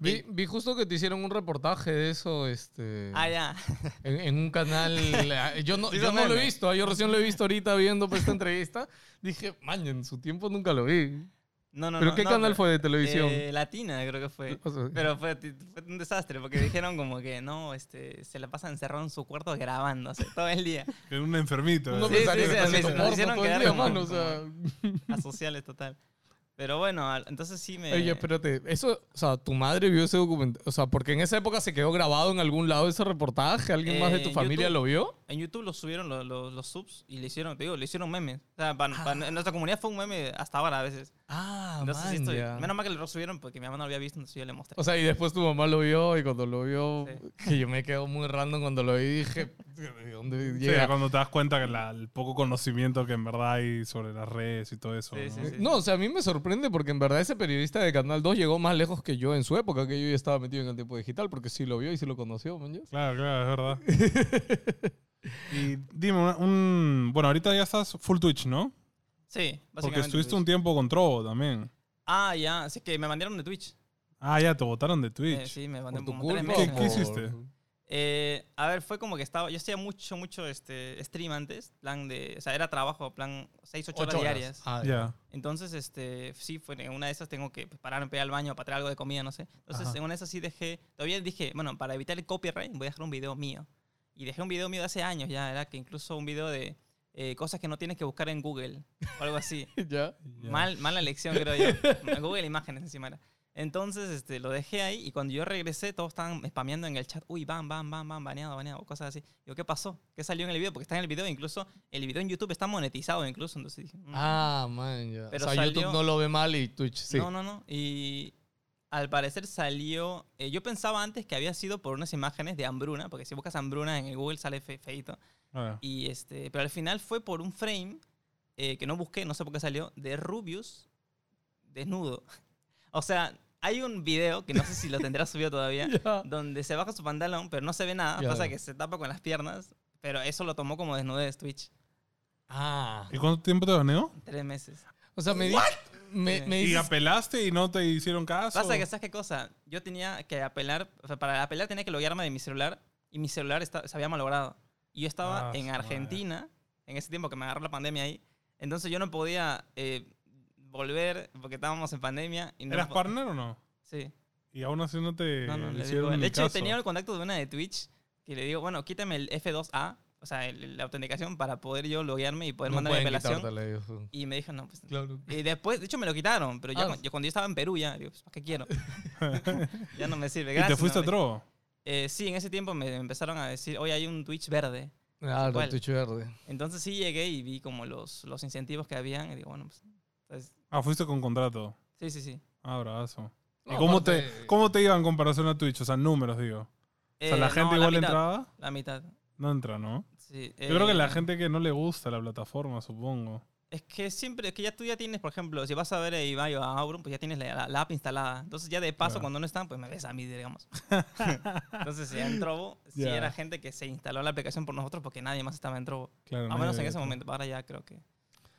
Vi, vi justo que te hicieron un reportaje de eso, este, Ah, ya. en, en un canal. Yo no, yo no lo he visto, yo recién lo he visto ahorita viendo pues, esta entrevista. Dije, man, en su tiempo nunca lo vi. No, no, ¿Pero no, qué no, canal pero- fue de televisión? Eh, Latina creo que fue. O sea, Pero fue, fue un desastre porque dijeron como que no, este, se la pasa encerrado en su cuarto grabando o sea, todo el día. Que era un enfermito. ¿eh? sí, sí, sí, sí, nos hicieron quedar día, como- mano, o sea. Asociales total. Pero bueno, entonces sí me... Oye, espérate, eso, o sea, tu madre vio ese documental, o sea, porque en esa época se quedó grabado en algún lado ese reportaje, alguien más de Eh, tu en familia YouTube. lo vio. En YouTube lo subieron los, los, los subs y le hicieron, te digo, le hicieron memes. O sea, pa- pa- en nuestra comunidad fue un meme hasta ahora a veces. Ah, Entonces sí estoy... Menos mal que lo subieron porque mi mamá no lo había visto, entonces yo le mostré. O sea, y después tu mamá lo vio y cuando lo vio, Sí. que yo me quedo muy random cuando lo vi, dije, ¿de dónde Sí, llega? cuando te das cuenta que la- el poco conocimiento que en verdad hay sobre las redes y todo eso. Sí, ¿no? sí, sí. No, o sea, a mí me sorprende porque en verdad ese periodista de Canal 2 llegó más lejos que yo en su época, que yo ya estaba metido en el tiempo digital, porque sí lo vio y sí lo conoció, man. ¿ya? Claro, claro, es verdad. y dime, una- un, bueno, ahorita ya estás full Twitch, ¿no? Sí, básicamente. Porque estuviste un tiempo con Trovo también. Ah, ya, así que me mandaron de Twitch. Ah, ya, te botaron de Eh, Twitch. sí, me Por mandaron tu como tres culpa. ¿Qué- meses. qué hiciste? Eh, a ver, fue como que estaba. Yo hacía mucho, mucho este, stream antes. Plan de. O sea, era trabajo, plan 6, 8 horas, Ocho horas. diarias. Ah, ya. Entonces, este, sí, fue en una de esas tengo que pararme, pegar al baño para traer algo de comida, no sé. Entonces, Ajá. en una de esas sí dejé. Todavía dije, bueno, para evitar el copyright, voy a dejar un video mío. Y dejé un video mío de hace años ya. Era que incluso un video de eh, cosas que no tienes que buscar en Google o algo así. ya. Mal, mala elección, creo yo. Google Imágenes encima era. Entonces, este, lo dejé ahí y cuando yo regresé, todos estaban spameando en el chat. Uy, bam, bam, bam, bam, baneado, baneado, cosas así. Digo, ¿qué pasó? ¿Qué salió en el video? Porque está en el video, incluso el video en YouTube está monetizado, incluso. Entonces dije, mm. Ah, man, ya. Pero o sea, salió- YouTube no lo ve mal y Twitch sí. no, no, no. Y al parecer salió. eh, yo pensaba antes que había sido por unas imágenes de hambruna, porque si buscas hambruna en el Google sale fe- feito. Ah, Y este, pero al final fue por un frame eh, que no busqué, no sé por qué salió, de Rubius desnudo. O sea, hay un video que no sé si lo tendrá subido todavía, Ya. donde se baja su pantalón, pero no se ve nada, Ya. pasa que se tapa con las piernas, pero eso lo tomó como desnudez Twitch. Ah. ¿Y cuánto tiempo te baneó? Tres meses. O sea, me, di- me, Sí. me ¿Y apelaste y no te hicieron caso? Pasa que, ¿sabes qué cosa? Yo tenía que apelar, o sea, para apelar tenía que loguearme de mi celular y mi celular está- se había malogrado. Y yo estaba Ah, en su madre. Argentina, en ese tiempo que me agarró la pandemia ahí, entonces yo no podía eh, volver porque estábamos en pandemia. Y no ¿Eras partner o no? Sí. Y aún así no te No, no, le hicieron digo- de hecho, caso. tenía el contacto de una de Twitch que le digo, bueno, quítame el F2A, o sea, el- la autenticación para poder yo loguearme y poder no mandar mi apelación. Y me dijo, no, pues. Claro. Y después, de hecho, me lo quitaron, pero Ah. yo, cuando yo estaba en Perú, ya, digo, pues, ¿para qué quiero? ya no me sirve. ¿Y Gracias, te fuiste a Trovo? Eh, sí, en ese tiempo me empezaron a decir, oye, hay un Twitch verde. Claro, ¿Cuál? Twitch verde. Entonces sí llegué y vi como los, los incentivos que habían y digo, bueno, pues, entonces, Ah, fuiste con contrato. sí, sí, sí. Ah, bravazo. ¿Y No, cómo aparte- te, cómo te iba en comparación a Twitch? O sea, números, digo. O sea, Eh, ¿la gente no, igual mitad, entraba? La mitad. No entra, ¿no? Sí, Yo creo que la eh, gente que no le gusta la plataforma, supongo. Es que siempre, es que ya tú ya tienes, por ejemplo, si vas a ver a Ibai o a Auron, pues ya tienes la, la- la app instalada. Entonces ya de paso, cuando no están, pues me ves a mí, digamos. Entonces ya en Trovo, sí Ya. era gente que se instaló la aplicación por nosotros porque nadie más estaba en Trovo. Claro, nadie menos en ese momento. Ahora ya creo que...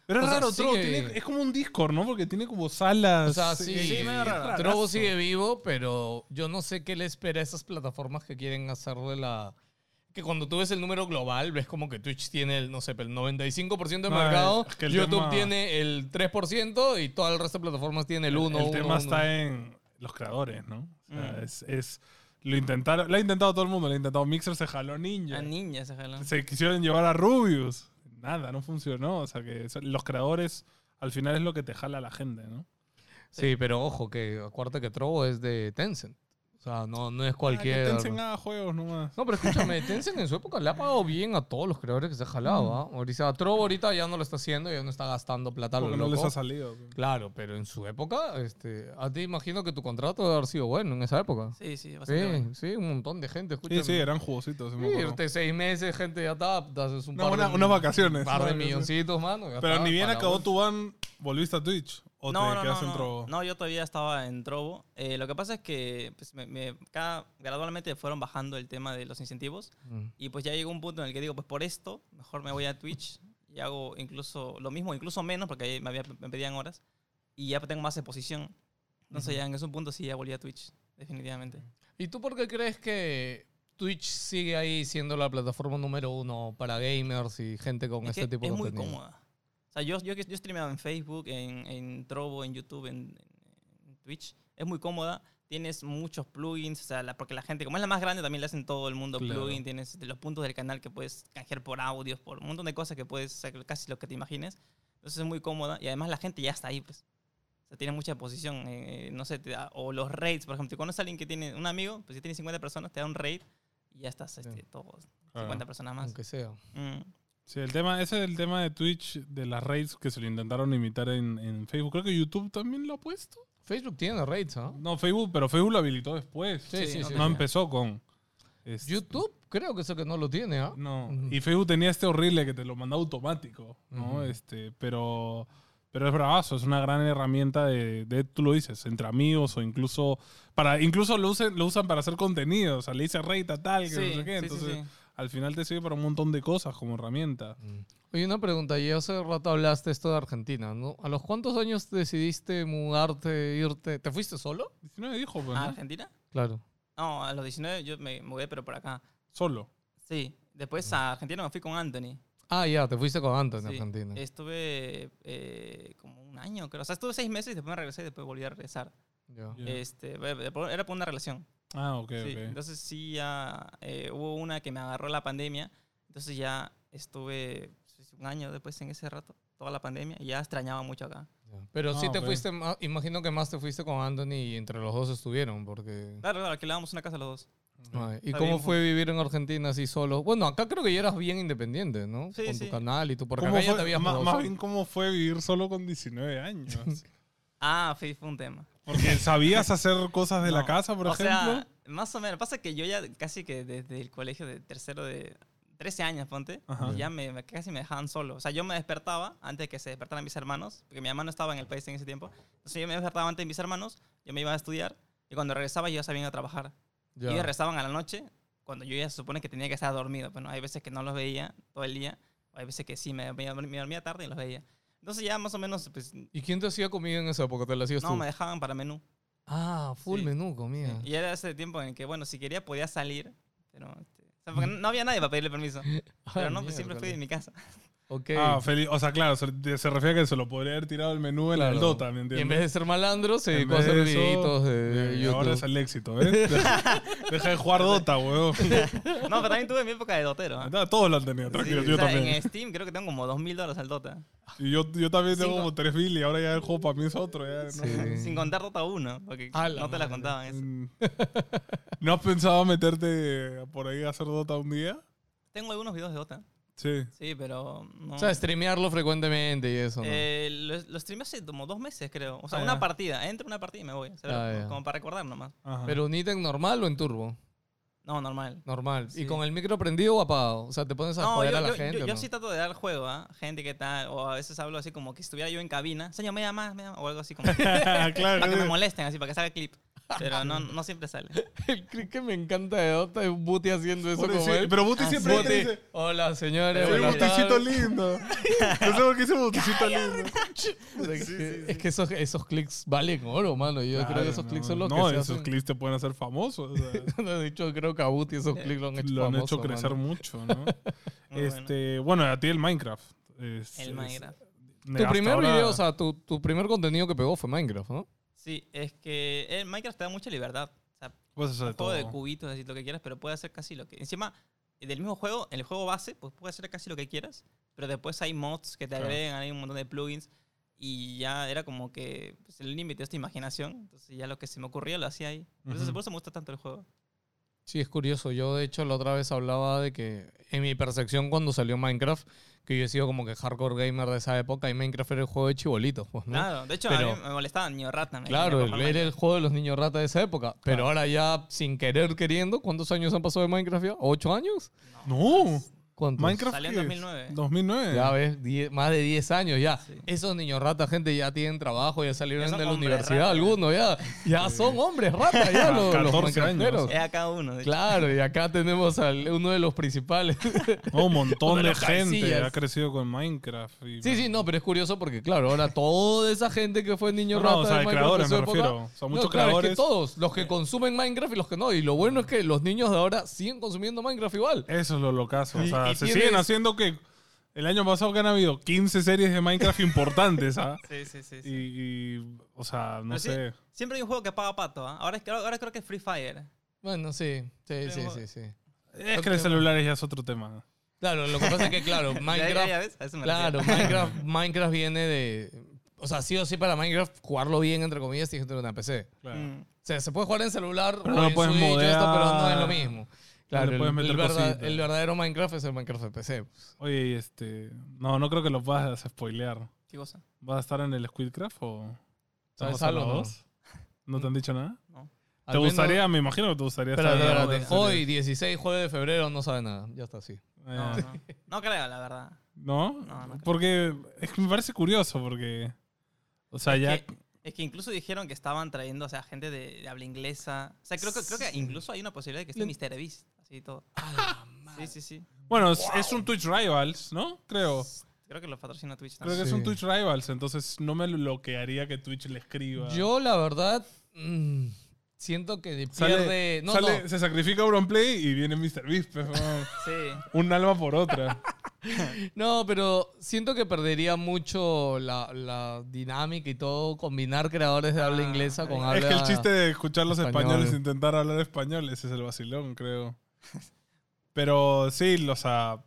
Pero es O sea, raro, Trovo, sigue- tiene- es como un Discord, ¿no? Porque tiene como salas. O sea, sí, sí, medio raro. Trovo sigue vivo, pero yo no sé qué le espera a esas plataformas que quieren hacer de la... Que cuando tú ves el número global, ves como que Twitch tiene el, no sé, el 95% de No, mercado, es que el YouTube tema- tiene el 3% y todo el resto de plataformas tiene el 1%. El tema está en los creadores, ¿no? O sea, Mm. es, es- lo intentaron, lo ha intentado todo el mundo, lo ha intentado Mixer, se jaló Ninja. A niña se jaló. Se quisieron llevar a Rubius. Nada, no funcionó. O sea que los creadores al final es lo que te jala a la gente, ¿no? Sí, pero ojo, que acuérdate que Trovo es de Tencent. O sea, no, no es cualquier... Ah, Tencent haga juegos nomás. No, pero escúchame, Tencent en su época le ha pagado bien a todos los creadores que se ha jalado. ¿ah? Ahorita, Trovo ahorita ya no lo está haciendo, ya no está gastando plata a lo Porque no les loco. ha salido. Claro, pero en su época, este, a ti imagino que tu contrato debe haber sido bueno en esa época. Sí, sí, bastante Sí, bueno. sí, un montón de gente, Sí, escúchame. sí, eran jugositos. sí Sí, irte seis meses, gente ya está, te haces un No, par una- de, unas vacaciones. un par de Sí, sí, sí. milloncitos, mano. Pero ni bien acabó vos. tu ban, volviste a Twitch. O no, te no, quedas no, en no. Trovo. No, yo todavía estaba en Trovo. Eh, lo que pasa es que pues, me- me- cada, gradualmente fueron bajando el tema de los incentivos. Mm. Y pues ya llegó un punto en el que digo, pues por esto, mejor me voy a Twitch y hago incluso lo mismo, incluso menos, porque ahí me, había- me pedían horas. Y ya tengo más exposición. Entonces ya en ese punto sí ya volví a Twitch, definitivamente. ¿Y tú por qué crees que Twitch sigue ahí siendo la plataforma número uno para gamers y gente con Es, este tipo es de muy contenido? cómoda. O sea, yo, yo, yo streameaba en Facebook, en, en Trovo, en YouTube, en, en Twitch. Es muy cómoda. Tienes muchos plugins, o sea, la- porque la gente, como es la más grande, también le hacen todo el mundo Claro. plugin. Tienes los puntos del canal que puedes canjear por audios, por un montón de cosas que puedes hacer casi lo que te imagines. Entonces es muy cómoda y además la gente ya está ahí, pues. O sea, tiene mucha posición. eh, no sé, te da- o los raids, por ejemplo. Si conoces a alguien que tiene un amigo, pues si tiene 50 personas, te da un raid y ya estás, este, todos, Claro. 50 personas más. Aunque sea. Mm. Sí, el tema, ese es el tema de Twitch, de las raids que se lo intentaron imitar en, en Facebook. Creo que YouTube también lo ha puesto. Facebook tiene rates, ¿ah? No, Facebook, pero Facebook lo habilitó después. Sí, sí, no sí. no empezó con. este, YouTube creo que eso que no lo tiene, ¿ah? No. Ujú. Y Facebook tenía este horrible que te lo mandaba automático, ¿no? Ujú. Este, pero. Pero es bravazo, es una gran herramienta de, de, tú lo dices, entre amigos o incluso para incluso lo usan, lo usan para hacer contenido, o sea, le dice rate a tal, que Sí, no sé qué, sí, sí, entonces sí. Al final te sirve para un montón de cosas como herramienta. Mm. Oye, una pregunta. Ya hace rato hablaste esto de Argentina, ¿no? ¿A los cuántos años decidiste mudarte, irte? ¿Te fuiste solo? 19 dijo, pues, ¿A ¿no? Argentina? Claro. No, a los 19 yo me mudé, pero por acá. Solo. Sí. Después a Argentina me fui con Anthony. Ah, ya, te fuiste con Anton en Sí. Argentina. Estuve eh, como un año, creo. O sea, estuve seis meses y después me regresé y después volví a regresar. Ya. Ya. Este, era por una relación. Ah, ok, sí. ok. Entonces sí, ya eh, hubo una que me agarró la pandemia. Entonces ya estuve pues, un año después en ese rato, toda la pandemia, y ya extrañaba mucho acá. Pero sí Ah, te ok. fuiste, ma- imagino que más te fuiste con Anthony y entre los dos estuvieron, porque... Claro, claro, alquilábamos una casa los dos. Ay, ¿Y Está cómo bien, fue vivir en Argentina así solo? Bueno, acá creo que ya eras bien independiente, ¿no? Sí, con tu sí. canal y tú, porque ¿Cómo acá ya fue- te habías más solo. bien, ¿cómo fue vivir solo con 19 años? Ah, fue, fue un tema. Porque sabías hacer cosas de la No, casa, por o ejemplo. sea, más o menos. Pasa que yo ya casi que desde el colegio de tercero de 13 años, ponte, Ajá. ya me, me- casi me dejaban solo. O sea, yo me despertaba antes de que se despertaran mis hermanos, porque mi mamá no estaba en el país en ese tiempo. Entonces yo me despertaba antes de mis hermanos, yo me iba a estudiar y cuando regresaba yo ya sabía ir a trabajar. Ya. Y ellos regresaban a la noche cuando yo ya se supone que tenía que estar dormido. Bueno, hay veces que no los veía todo el día, o hay veces que sí, me, me, me dormía tarde y los veía. Entonces ya más o menos, pues, ¿Y quién te hacía comida en esa época? ¿Te la hacías no, tú? me dejaban para menú. Ah, full Sí. menú comida. Y era ese tiempo en el que, bueno, si quería podía salir, pero... este, o sea, porque no había nadie para pedirle permiso. Pero Ah, no, pues siempre fui de mi casa. Ok. Ah, feliz. O sea, claro, se, se refiere a que se lo podría haber tirado el menú en Claro. el Dota, ¿me y entiendes? en vez de ser malandro, se En dedicó a hacer de eso, videitos de eh, YouTube. Ahora es el éxito, ¿ves? Deja, deja de jugar Dota, weón. No, pero también tuve mi época de dotero. ¿ah? Ah, Todos lo han tenido, Sí, tranquilo, o yo sea, también. En Steam creo que tengo como 2.000 dólares al Dota. Y yo, yo también tengo Cinco. como 3000 y ahora ya el juego para mí es otro. Ya, ¿no? Sí. Sin contar Dota 1, porque no te la madre. contaban eso. Mm. ¿No has pensado meterte por ahí a hacer Dota un día? Tengo algunos videos de Dota. Sí. Sí, pero no. O sea, streamearlo frecuentemente y eso, ¿no? Eh, lo, lo streamé hace como dos meses, creo. O sea, Ah, una ya. partida. Entro una partida y me voy. O sea, Ah, ya. como para recordar nomás. Ajá. ¿Pero un ítem normal o en turbo? No, normal. Normal. ¿Y Sí. con el micro prendido o apagado? O sea, ¿te pones a No, joder yo, a la yo- gente yo- yo no? sí trato de dar el juego, ¿ah? Gente que tal, o a veces hablo así como que estuviera yo en cabina. Señor, me llama, me llama", o algo así como para claro. que me molesten, así, para que salga clip. Pero no, no siempre sale. El clip que me encanta de Dota es Buti haciendo eso Buti, como sí, él. Pero Buti Ah, siempre Buti, dice. hola señores. Soy un buenas boticito tardes". lindo. No sé por qué dice boticito lindo. Es que, es que esos, esos clics valen oro, mano. Yo creo que esos clics son los no, que se esos hacen. clics te pueden hacer famoso. o sea, De hecho, creo que a Buti esos clics lo han hecho lo han famoso, hecho crecer mano. mucho, ¿no? Este, bueno. a ti el Minecraft. Es- El es- Minecraft. Tu primer ahora- video, o sea, tu, tu primer contenido que pegó fue Minecraft, ¿no? Sí, es que el Minecraft te da mucha libertad. O sea, Puedes hacer un de juego de todo. cubitos, decir lo que quieras, pero puede hacer casi lo que. Encima, del mismo juego, en el juego base, pues puedes hacer casi lo que quieras, pero después hay mods que te Claro. agregan, hay un montón de plugins, y ya era como que pues, el límite de esta imaginación. Entonces, ya lo que se me ocurría lo hacía ahí. Por, eso, Ujú. por eso me gusta tanto el juego. Sí, es curioso. Yo, de hecho, la otra vez hablaba de que en mi percepción cuando salió Minecraft, que yo he sido como que hardcore gamer de esa época y Minecraft era el juego de chibolitos, pues, ¿no? Claro, de hecho, Pero- a mí me molestaba niño rata. Claro, el- era el juego de los niños rata de esa época. Pero Claro. ahora ya, sin querer queriendo, ¿cuántos años han pasado de Minecraft ya? ¿Ocho años? No. ¿Cuántos? Minecraft. Salió en ¿qué es? 2009. 2009. Ya ves, más de 10 años ya. Sí. Esos niños rata, gente, ya tienen trabajo, ya salieron Ya son de la hombres universidad rata. algunos, ya. Ya son hombres rata, ya los, los 14 años. Minecrafteros. Es a cada uno. de hecho. Claro, y acá tenemos a uno de los principales. No, un montón Uno de de los gente cabecillas. ha crecido con Minecraft. y- Sí, sí, no, pero es curioso porque, claro, ahora toda esa gente que fue niño No, no, rata o sea, de de Minecraft creadores en su me época- refiero. O sea, muchos no, claro, es que creadores. todos, los que consumen Minecraft y los que no. Y lo bueno es que los niños de ahora siguen consumiendo Minecraft igual. Eso es lo locazo. O Y- sea, se siguen haciendo que. El año pasado que han habido 15 series de Minecraft importantes, ¿ah? Sí, sí, sí. sí. Y, y, o sea, no Pero sí, sé. Siempre hay un juego que paga pato. ¿ah? Ahora, es- ahora creo que es Free Fire. Bueno, sí, sí, sí, sí, sí. Es que los celulares ya es otro tema. Claro, lo que pasa es que, claro, Ya- ya- Minecraft, ya ves, claro. Minecraft, Minecraft viene de... O sea, sí o sí para Minecraft jugarlo bien, entre comillas, tienes que tener una PC. Claro. Mm. O sea, se puede jugar en celular Pero o no en puedes Switch, modear. esto, pero no es lo mismo. Claro, le puedes el, meter el verda- cositas. el verdadero Minecraft es el Minecraft de PC. Oye, y este. No, no creo que lo puedas spoilear. ¿Qué cosa? ¿Vas a estar en el Squidcraft o.? ¿Sabes ¿Vamos a algo, no? ¿No te han dicho nada? No. Al ¿Te menos- gustaría? Me imagino que te gustaría Espérate, estar en la espérate. en Hoy, serio. 16 jueves de febrero, no sabe nada. Ya está así. No, Eh, no. No creo, la verdad. ¿No? No, no creo. Porque es que me parece curioso porque. O sea, Es ya. que- Es que incluso dijeron que estaban trayendo, o sea, gente de, de habla inglesa. O sea, creo que, creo que incluso hay una posibilidad de que esté Mr. Beast. Y todo. Sí, sí, sí. Bueno, es, es un Twitch Rivals, ¿no? Creo. Creo que lo patrocina Twitch Creo también. que es un. Twitch Rivals, entonces no me bloquearía que Twitch le escriba. Yo, la verdad, mm, siento que Sale- pierde... No, sale- no. Se sacrifica Auronplay y viene Mr. Beast. Sí. un alma por otra. No, pero siento que perdería mucho la, la dinámica y todo, combinar creadores de habla Ah, inglesa con es habla... es que el chiste de escuchar los español. españoles e intentar hablar español, ese es el vacilón, creo. Pero sí, o sea,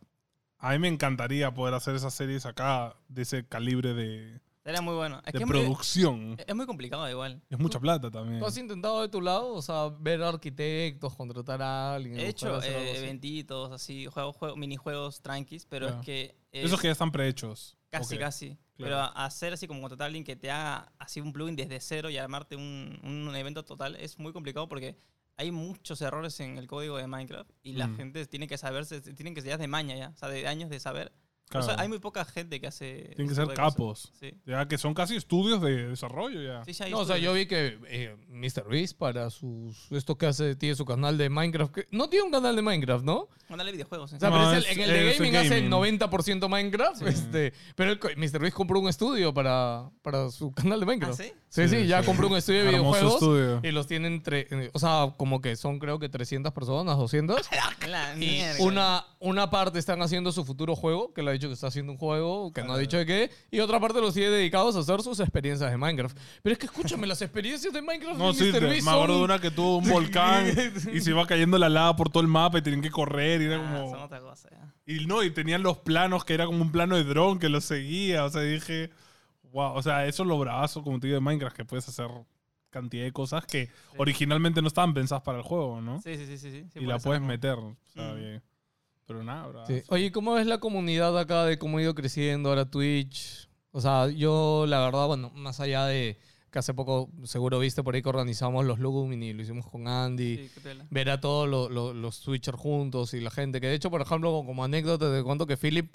a mí me encantaría poder hacer esas series acá de ese calibre de, Sería muy bueno. Es de que es muy, producción. es muy complicado igual. Es mucha plata también. ¿Tú has intentado de tu lado? O sea, ver arquitectos, contratar a alguien. He hecho eh, así? eventitos, así, juegos, juegos, minijuegos tranquis, pero es que... es Esos que ya están prehechos. Casi, casi. claro. Pero hacer así como contratar a alguien que te haga así un plugin desde cero y armarte un, un evento total es muy complicado porque hay muchos errores en el código de Minecraft y la Mm. gente tiene que saberse, tienen que ser ya de maña ya, o sea, de años de saber. Por eso Claro. hay muy poca gente que hace... Tienen que ser de capos. Sí. Ya que son casi estudios de desarrollo ya. Sí, sí, hay No, o sea, yo vi que eh, Mr. Beast para sus esto que hace tiene su canal de Minecraft. que- no tiene un canal de Minecraft, ¿no? Mándale videojuegos. ¿eh? O sea, No, pero es el- en el de es gaming, hace el gaming. 90% Minecraft. Este, pero el Mr. Beast compró un estudio para, para su canal de ¿Ah, Minecraft. sí? Sí, sí, Sí, ya sí. compró un estudio de videojuegos. estudio. Y los tienen, entre, eh, o sea, como que son creo que 300 personas, 200. La Y mierda. una, una parte están haciendo su futuro juego, que le ha dicho que está haciendo un juego, que no ha dicho de qué, y otra parte los tiene dedicados a hacer sus experiencias de Minecraft. Pero es que escúchame, las experiencias de Minecraft No, de sí, Mr. te- Beast me acuerdo de una que tuvo un volcán y se iba cayendo la lava por todo el mapa y tenían que correr y era Ah, como... son otra cosa, ya. Y no, y tenían los planos que era como un plano de dron que los seguía. O sea, dije, wow, o sea, eso es lo bravazo, como te digo, de Minecraft, que puedes hacer cantidad de cosas que originalmente no estaban pensadas para el juego, ¿no? Sí, sí, sí, sí. sí, y la puedes meter. O sea, Mm. bien. Pero nada, bro. Sí. Oye, ¿cómo ves la comunidad acá de cómo ha ido creciendo ahora Twitch? O sea, yo la verdad, bueno, más allá de que hace poco seguro viste por ahí que organizamos los Lumini, lo hicimos con Andy. Sí, qué pela. ver a todos lo- lo- los Twitchers juntos y la gente. Que de hecho, por ejemplo, como anécdota, te cuento que Philip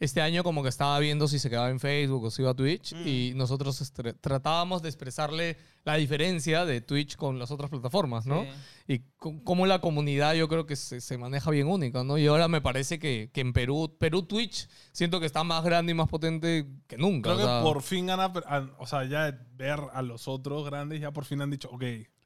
este año como que estaba viendo si se quedaba en Facebook o si iba a Twitch Mm. y nosotros tratábamos de expresarle la diferencia de Twitch con las otras plataformas, ¿no? Sí. Y cómo la comunidad yo creo que se, se maneja bien única, ¿no? Y ahora me parece que, que en Perú, Perú Twitch, siento que está más grande y más potente que nunca. Creo o que sea, por fin han- o sea, ya ver a los otros grandes, ya por fin han dicho, ok,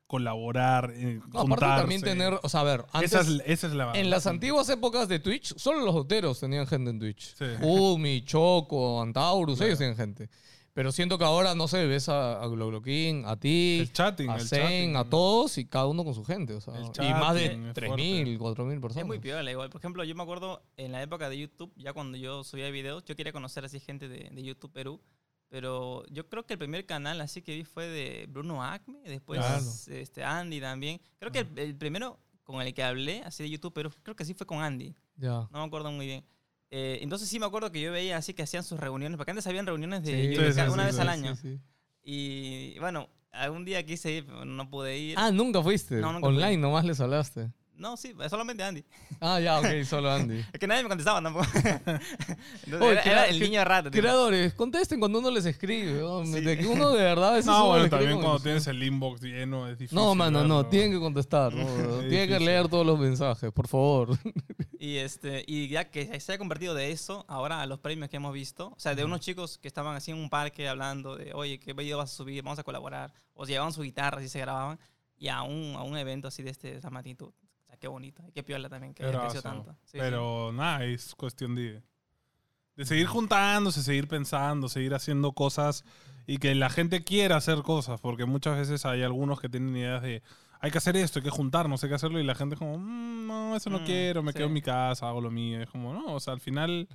colaborar, eh, no, aparte también juntarse. tener, o sea, a ver, antes, esa, es, esa es la En las antiguas épocas de Twitch, solo los doteros tenían gente en Twitch. Sí. Umi, Choco, Antaurus, Claro. ellos tienen gente. Pero siento que ahora, no sé, ves a, a Glogloquín, a ti, El chatting, a el Zen, chatting. a todos y cada uno con su gente. O sea, El y más chatting de es 3.000, 4.000 personas. Es muy piola igual. Por ejemplo, yo me acuerdo en la época de YouTube, ya cuando yo subía videos, yo quería conocer así gente de, de YouTube Perú. Pero yo creo que el primer canal así que vi fue de Bruno Acme, después Claro. este, Andy también. Creo que el, el primero con el que hablé así de YouTube Perú, creo que sí fue con Andy. Ya. No me acuerdo muy bien. Eh, entonces sí me acuerdo que yo veía así que hacían sus reuniones, porque antes habían reuniones de Sí, yo sí, cada- sí, una sí, vez al año. sí. Y bueno, algún día quise ir, pero no pude ir. Ah, nunca fuiste. No, nunca Online fui. nomás les hablaste. No, sí, solamente Andy. Ah, ya, ok, solo Andy. Es que nadie me contestaba tampoco. Entonces, Oye, era, era el niño raro. tipo. Creadores, contesten cuando uno les escribe. ¿no? Sí. De que uno de verdad a veces No, bueno, también cuando tienes el inbox lleno es difícil. No, mano, no, verlo. tienen que contestar. ¿no? Tienen que leer todos los mensajes, por favor. Y, este, y ya que se haya convertido de eso ahora a los premios que hemos visto, o sea, de unos chicos que estaban así en un parque hablando de, oye, ¿qué video vas a subir? Vamos a colaborar. O llevaban su guitarra y se grababan. Y a un, a un evento así de, este, de esta magnitud. Qué bonito. Qué piola también que brazo. tanto. Sí, sí. Pero nada, es cuestión de, de seguir juntándose, seguir pensando, seguir haciendo cosas y que la gente quiera hacer cosas, porque muchas veces hay algunos que tienen ideas de hay que hacer esto, hay que juntarnos, hay que hacerlo y la gente es como, "Mm, no, eso no Mm, quiero, me sí. quedo en mi casa, hago lo mío. Es como, no, o sea, al final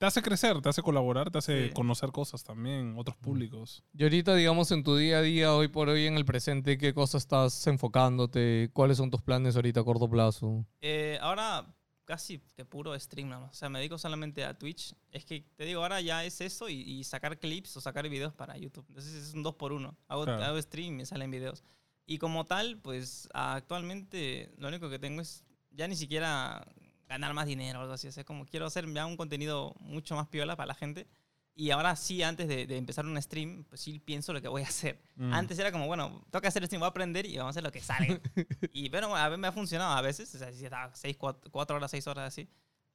te hace crecer, te hace colaborar, te hace Sí. conocer cosas también, otros públicos. Y ahorita, digamos, en tu día a día, hoy por hoy, en el presente, ¿qué cosas estás enfocándote? ¿Cuáles son tus planes ahorita a corto plazo? Eh, ahora casi que puro stream nada más. O sea, me dedico solamente a Twitch. Es que te digo, ahora ya es eso y, y sacar clips o sacar videos para YouTube. Entonces es un dos por uno. Hago, Claro. hago stream y me salen videos. Y como tal, pues actualmente lo único que tengo es ya ni siquiera ganar más dinero o algo así. O sea, como quiero hacer ya un contenido mucho más piola para la gente. Y ahora sí, antes de, de empezar un stream, pues sí pienso lo que voy a hacer. Mm. Antes era como, bueno, que hacer stream, voy a aprender y vamos a hacer lo que salga. y pero a ver, me ha funcionado a veces, o sea, si está 6, 4, horas, 6 horas así.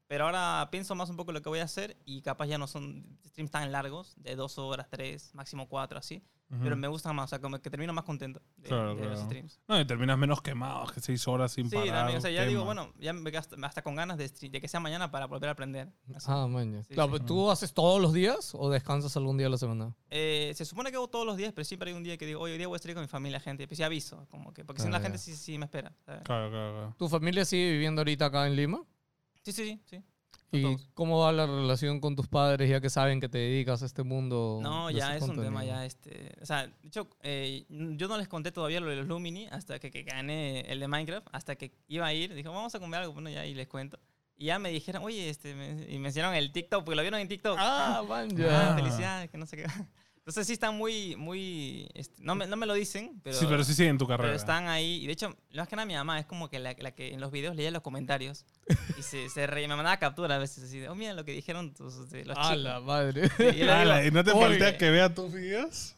Pero ahora pienso más un poco lo que voy a hacer y capaz ya no son streams tan largos, de 2 horas, 3, máximo 4, así. Pero me gusta más, o sea, como que termino más contento de, Claro, de los claro. streams. No, y terminas menos quemado que seis horas sin Sí, parar. también, o sea, ya digo, bueno, ya me gasto hasta con ganas de, stream- de que sea mañana para volver a aprender. así. Ah, maña. Sí, Claro, sí. ¿Tú haces todos los días o descansas algún día a la semana? Eh, se supone que hago todos los días, pero siempre hay un día que digo, hoy hoy día voy a estar con mi familia, gente. Pues sí aviso, como que, porque si no Ah, la gente sí, sí me espera. ¿sabes? Claro, claro, claro. ¿Tu familia sigue viviendo ahorita acá en Lima? Sí, sí, sí. ¿Y todos. cómo va la relación con tus padres ya que saben que te dedicas a este mundo? No, ya es un tema contenido? ya este, o sea, de hecho eh, yo no les conté todavía lo de los Lumini hasta que, que gané el de Minecraft, hasta que iba a ir, dijo, "Vamos a comer algo", bueno, ya y les cuento. Y ya me dijeron, "Oye, este me- y me enseñaron el TikTok porque lo vieron en TikTok." Ah, man, Ah, ya. felicidades, que no sé qué. Entonces sí están muy muy este, no me, no me lo dicen, pero sí, pero sí sigue en tu pero carrera. están ahí. Y de hecho, más que nada mi mamá es como que la, la que en los videos leía los comentarios y se, se reía. Me mandaba captura a veces así de, oh, mira lo que dijeron tus, este, los A chicos. la madre. Y yo le Ala, digo, ¿Y no te Oye. falta que vea tus videos?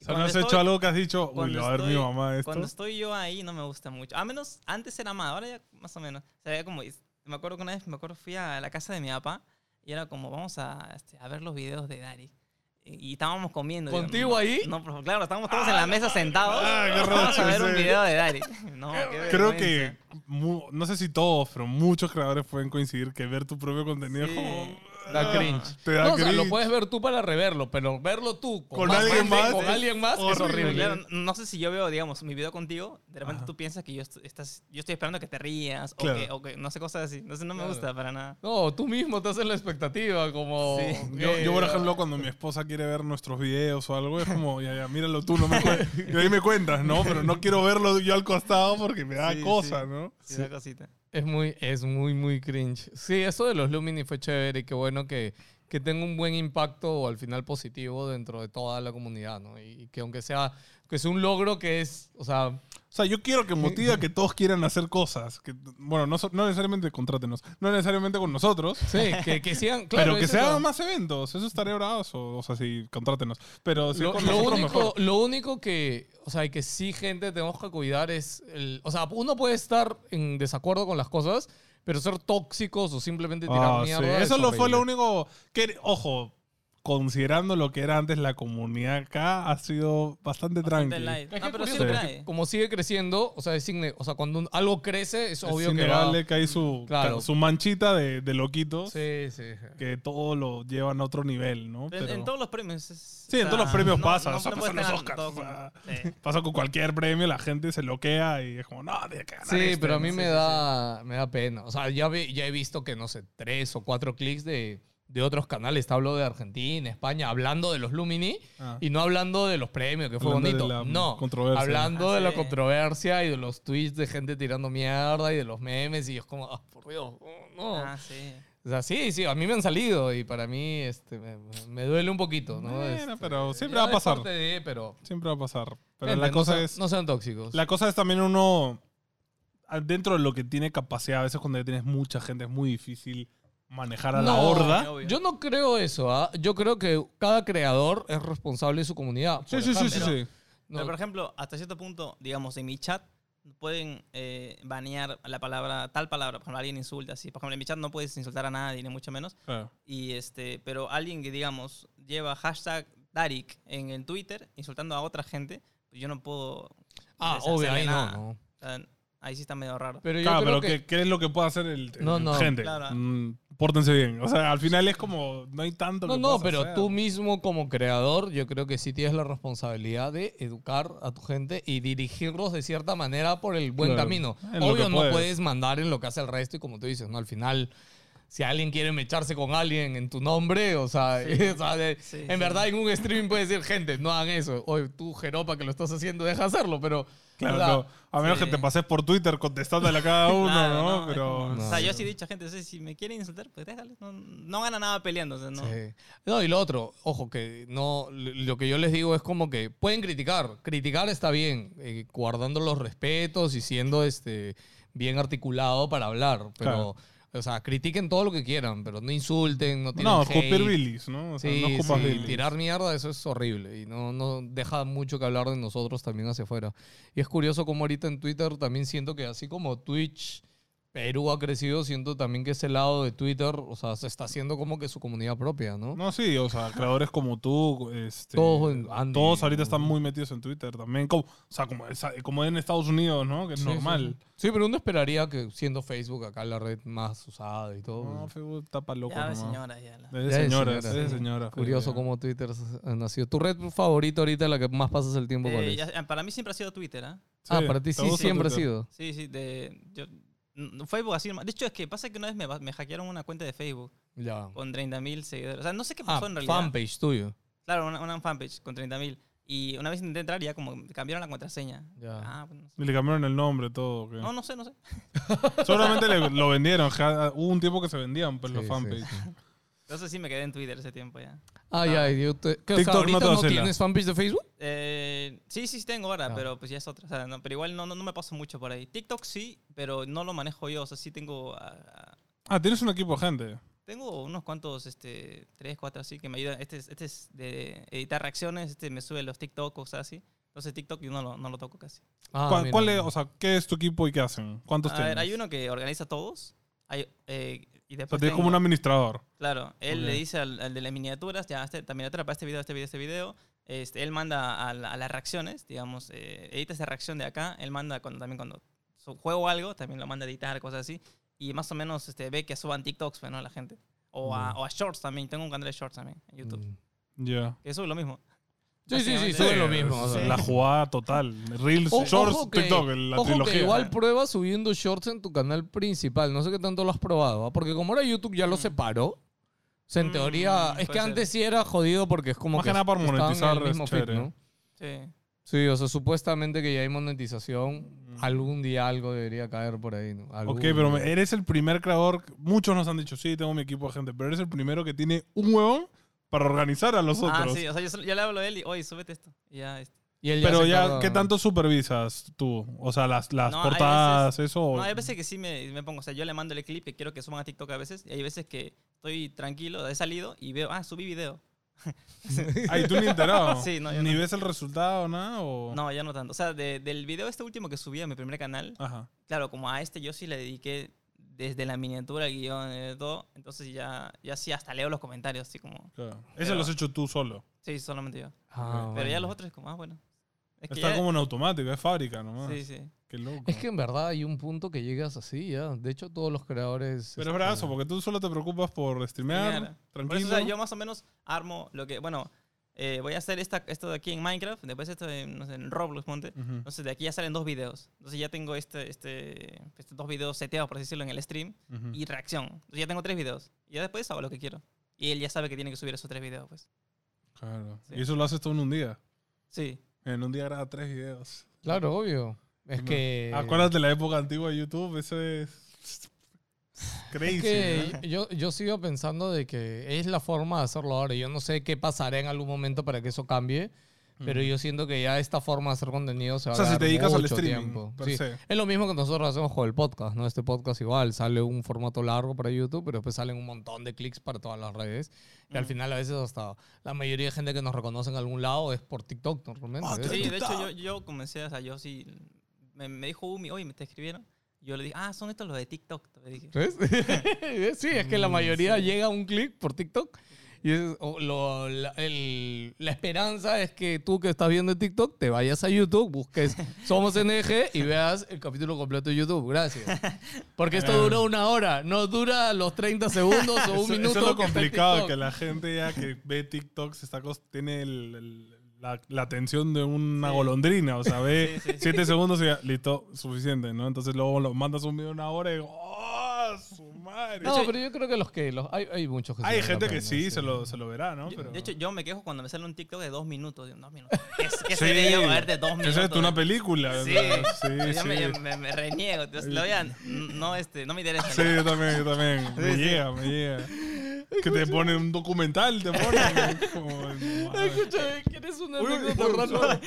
O sea, ¿no Cuando has hecho estoy- algo que has dicho, uy, cuando le va a ver mi estoy- mamá esto? Cuando estoy yo ahí no me gusta mucho. A menos antes era más, ahora ya más o menos. O sea, como, me acuerdo que una vez me acuerdo fui a la casa de mi papá y era como, vamos a, este, a ver los videos de Dari. Y, estábamos comiendo. ¿Contigo no, ahí? No, pero claro, estábamos todos en la mesa sentados. ah, qué vamos a roche ver un video de Dari. No, qué Creo vergüenza. que, mu- no sé si todos, pero muchos creadores pueden coincidir que ver tu propio contenido es como... Da ah, cringe. Te da No, o sea, lo cringe. puedes ver tú para reverlo, pero verlo tú con, Con más alguien gente, más con es alguien más es horrible. Claro, no sé si yo veo, digamos, mi video contigo, de repente Ajá. tú piensas que yo, est- estás, yo estoy esperando que te rías o, Claro. que, o que no sé, cosas así. Entonces no me Claro. gusta para nada. No, tú mismo te haces la expectativa, como... Sí. Yo, yo, por ejemplo, cuando mi esposa quiere ver nuestros videos o algo, es como, ya, ya, míralo tú, no me cuentas. Y ahí me cuentas, ¿no? Pero no quiero verlo yo al costado porque me da Sí, cosa, sí. ¿no? Sí, una cosita. Es muy, es muy, muy cringe. Sí, eso de los Lumini fue chévere y qué bueno que, que tenga un buen impacto o al final positivo dentro de toda la comunidad, ¿no? Y, que aunque sea, que sea un logro que es, o sea, O sea, yo quiero que motive a que todos quieran hacer cosas. Que, bueno, no, no necesariamente contrátenos, no necesariamente con nosotros, sí, que, que sigan, claro, pero que es se hagan más eventos. Eso estaría bravazo. O sea, sí, contrátenos. Pero si Lo, con lo único, mejor. lo único que, o sea, que sí, gente, tenemos que cuidar es, el, o sea, uno puede estar en desacuerdo con las cosas, pero ser tóxicos o simplemente tirar Ah, sí. mierda. Eso es lo fue lo único que, ojo, considerando lo que era antes la comunidad acá, ha sido bastante, Bastante tranqui. light. Es No, que pero como sigue creciendo, o sea, es o sea cuando un- algo crece, es Es obvio que va... innegable que hay su, Claro. su manchita de, de loquitos Sí, sí. que todo lo llevan a otro nivel, ¿no? En, Pero en todos los premios. es- Sí, en todos los premios pasa, pasa en los Oscars, todo o sea. como- sí. pasa con cualquier premio, la gente se loquea y es como, no, tiene que ganar Sí, este", pero a mí ¿no? me Sí, sí, da, me da pena. O sea, ya, ya he visto que, no sé, tres o cuatro clics de, de otros canales. Te hablo de Argentina, España, hablando de los Lumini Ah. y no hablando de los premios, que fue Hablando de bonito. la no, controversia. hablando Ah, de la sí. controversia y de los tweets de gente tirando mierda y de los memes. Y es como, ah, por Dios, no. Ah, sí. O sea, sí, sí, a mí me han salido y para mí este, me, me duele un poquito, ¿no? Bueno, Este, pero siempre va a pasar. parte de, pero Siempre va a pasar. Pero Gente, la no cosa sean- es. No sean tóxicos. La cosa es también uno. ah, Dentro de lo que tiene capacidad, a veces cuando ya tienes mucha gente es muy difícil manejar a la horda. obvio. Yo no creo eso, ¿ah? Yo creo que cada creador es responsable de su comunidad. Sí, sí, sí, sí, ejemplo. sí. No, Pero, por ejemplo, hasta cierto punto, digamos, en mi chat pueden eh, banear la palabra, tal palabra. Por ejemplo, alguien insulta así. Por ejemplo, en mi chat no puedes insultar a nadie, ni mucho menos. Claro. Y este, pero alguien que, digamos, lleva hashtag Darik en el Twitter insultando a otra gente, pues yo no puedo. ah, obvio, ahí no, nada. no. O sea, ahí sí está medio raro. Pero yo Claro, creo pero que... ¿qué, qué es lo que puede hacer el, el- No, no. gente? Claro. Mm, pórtense bien. O sea, al final es como, no hay tanto No, que no, puedas pero hacer. tú mismo como creador, yo creo que sí tienes la responsabilidad de educar a tu gente y dirigirlos de cierta manera por el buen Claro, camino. en lo Obvio, no puedes. puedes mandar en lo que hace el resto y como tú dices, ¿no? Al final, si alguien quiere mecharse con alguien en tu nombre, o sea, o sea, de- Sí, en sí. verdad en un streaming puedes decir, gente, no hagan eso. Oye, tú, Jeropa, que lo estás haciendo, deja hacerlo, pero... Claro, o sea, no. A menos sí. que te pases por Twitter contestándole a cada uno, Claro, ¿no? Pero. como- No. o sea, yo sí he dicho a gente, o sea, si me quieren insultar, pues déjale. No, no gana nada peleando. o sea, no. Sí. No, y lo otro, ojo, que no, lo que yo les digo es como que pueden criticar, criticar está bien, eh, guardando los respetos y siendo este bien articulado para hablar, pero, Claro. O sea, critiquen todo lo que quieran, pero no insulten, no tienen No, escupir bilis, ¿no? O sea, Sí, no escupas sí, bilis. tirar mierda, eso es horrible y no, no deja mucho que hablar de nosotros también hacia afuera. Y es curioso como ahorita en Twitter también siento que así como Twitch Perú ha crecido, siento también que ese lado de Twitter, o sea, se está haciendo como que su comunidad propia, ¿no? No, sí, o sea, creadores como tú, este, Todos Andy. todos ahorita están muy metidos en Twitter también, como, o sea, como, en Estados Unidos, ¿no? Que es Sí, normal. Sí, sí. Sí, pero uno esperaría que siendo Facebook acá la red más usada y todo. No, Facebook está pa' loco Ya, señora, ya. la- Es de Ya es señoras, señora, es de sí. señora. Curioso cómo Twitter ha nacido. ¿Tu red favorita ahorita, la que más pasas el tiempo, Eh, es? ya- para mí siempre ha sido Twitter, ¿ah? ah, Sí, para ti ¿te sí siempre ha sido. Sí, sí, de... Yo, Facebook así. De hecho, es que pasa que una vez me, hackearon una cuenta de Facebook Ya. con 30.000 seguidores. O sea, no sé qué Ah, pasó en realidad. fanpage tuyo. Claro, una, una fanpage con 30.000. Y una vez intenté entrar y ya como cambiaron la contraseña. Ya. Ah, pues no sé. Y le cambiaron el nombre, todo. ¿qué? No, no sé, no sé. Seguramente le- lo vendieron. Hubo un tiempo que se vendían pues, los Sí, fanpage. sí, sí. Entonces sí me quedé en Twitter ese tiempo ya. Ah, ya. y yo te- ¿qué, o sea, TikTok no te no, tienes fanpage de Facebook? Eh, sí, sí, sí tengo ahora, Ah. pero pues ya es otra. O sea, no, pero igual no, no, no me paso mucho por ahí. TikTok sí, pero no lo manejo yo. O sea, sí tengo... ah, tienes un equipo de gente. tengo unos cuantos, este, tres, cuatro así, que me ayudan. Este es, este es de editar reacciones, este me sube los TikTok, cosas así. Entonces TikTok yo no lo, no lo toco casi. Ah, ¿Cuál, mira. cuál es, o sea, ¿qué es tu equipo y qué hacen? ¿Cuántos A tienes? ver, hay uno que organiza todos. Hay, eh, y o sea, después tienes como un administrador. Claro, él Ok. le dice al, al de las miniaturas, ya, este, la miniatura para este video, este video, este video. Este, él manda a, la- a las reacciones, digamos, eh, edita esa reacción de acá. Él manda cuando, también cuando juego algo, también lo manda a editar, cosas así. Y más o menos este, ve que suban TikToks, pues, ¿no? La gente. O a, Mm. o a Shorts también. Tengo un canal de Shorts también en YouTube. Mm. Ya. Que sube lo mismo. Sí, sí, sí, sube lo Sí, mismo. sea. La jugada total. Reels, O- Shorts, ojo que- TikTok, la ojo trilogía. que igual prueba subiendo shorts en tu canal principal. No sé qué tanto lo has probado. ¿ah? Porque como ahora YouTube ya lo Mm. separó. O sea, en Mm, teoría. Es que ser. antes sí era jodido porque es como Más que. que nada por en el monetizar, es mismo feed, chévere. ¿no? Sí. Sí, o sea, supuestamente que ya hay monetización. Algún día algo debería caer por ahí, ¿no? Algún Ok, pero eres el primer creador. Muchos nos han dicho, sí, tengo mi equipo de gente, pero eres el primero que tiene un huevón para organizar a los Ah, otros. sí, o sea, yo, le hablo a él y, oye, súbete esto. Y ya, este. Y él pero ya, ¿qué tanto supervisas tú? O sea, las, las No, portadas, eso. o- No, hay veces que sí me, me pongo, o sea, yo le mando el clip que quiero que suban a TikTok a veces, y hay veces que estoy tranquilo, he salido y veo, ah, subí video. Ay, tú ni enterado. Sí, no, yo Ni no. ves el resultado, nada. O... No, ya no tanto. O sea, de- del video este último que subí a mi primer canal, Ajá. claro, como a este yo sí le dediqué desde la miniatura, el guion, eh, todo, entonces ya, ya sí hasta leo los comentarios, así como, Claro. Eso lo has hecho tú solo. sí, solamente yo. Ah, Pero ya bueno. los otros como, ah, bueno. Es que Está ya- como en automático, es fábrica nomás. Sí, sí. Qué loco. Es que en verdad hay un punto que llegas así, ya. De hecho, todos los creadores. Pero es este, brazo, porque tú solo te preocupas por streamear, Streamear. Por tranquilo. eso, o sea, yo más o menos armo lo que, bueno, eh, voy a hacer esta, esto de aquí en Minecraft, después esto en, no sé, en Roblox, monte. Ujú. Entonces de aquí ya salen dos videos. Entonces ya tengo este, este, estos dos videos seteados, por así decirlo, en el stream y reacción. Entonces ya tengo tres videos. Y ya después hago lo que quiero. Y él ya sabe que tiene que subir esos tres videos, pues. Claro. Sí. Y eso lo haces todo en un día. Sí. En un día graba tres videos. Claro, obvio. Es No. que. Acuérdate la época antigua de YouTube, eso es crazy. Es que ¿no? yo, yo sigo pensando de que es la forma de hacerlo ahora. Yo no sé qué pasará en algún momento para que eso cambie, pero Ujú. yo siento que ya esta forma de hacer contenido se va O sea, a si te dedicas al mucho streaming, Sí. Es lo mismo que nosotros hacemos con el podcast, ¿no? Este podcast igual, sale un formato largo para YouTube, pero después salen un montón de clics para todas las redes. Y al Mm. final a veces hasta la mayoría de gente que nos reconoce en algún lado es por TikTok normalmente. ¿ves? Sí, de hecho yo, yo comencé, o sea, yo sí... Me, me dijo Umi, oye, me te escribieron. Yo le dije, ah, son estos los de TikTok. Le dije. ¿Ves? sí, es que la Mm, mayoría sí. llega a un clic por TikTok. Y es- o lo- la, el- la esperanza es que tú que estás viendo TikTok te vayas a YouTube, busques Somos NG y veas el capítulo completo de YouTube. Gracias. Porque esto Ah. dura una hora, no dura los 30 segundos o un Eso, minuto. eso es lo que complicado, que la gente ya que ve TikTok se está tiene el- el- la, la atención de una Sí. golondrina. O sea, ve Sí, sí, sí. siete segundos y ya, listo, suficiente, ¿no? Entonces luego lo mandas un video de una hora y ¡oh, su madre! No, pero yo creo que los que. Los, hay, hay muchos que sí Hay gente que pena, sí, Se, lo, se lo verá, ¿no? Yo- Pero, De hecho, yo me quejo cuando me sale un TikTok de dos minutos. Digo, dos minutos. ¿Qué, qué Sí. sería yo ver de dos Esa minutos? es una película. Sí, ¿no? sí, yo sí. me, me- me reniego. Entonces, lo vean, no, este, no me interesa. Sí, yo también, yo también. Me llega, me llega. Que te ponen un documental, te ponen. como. Escúchame, ¿quieres una anécdota random?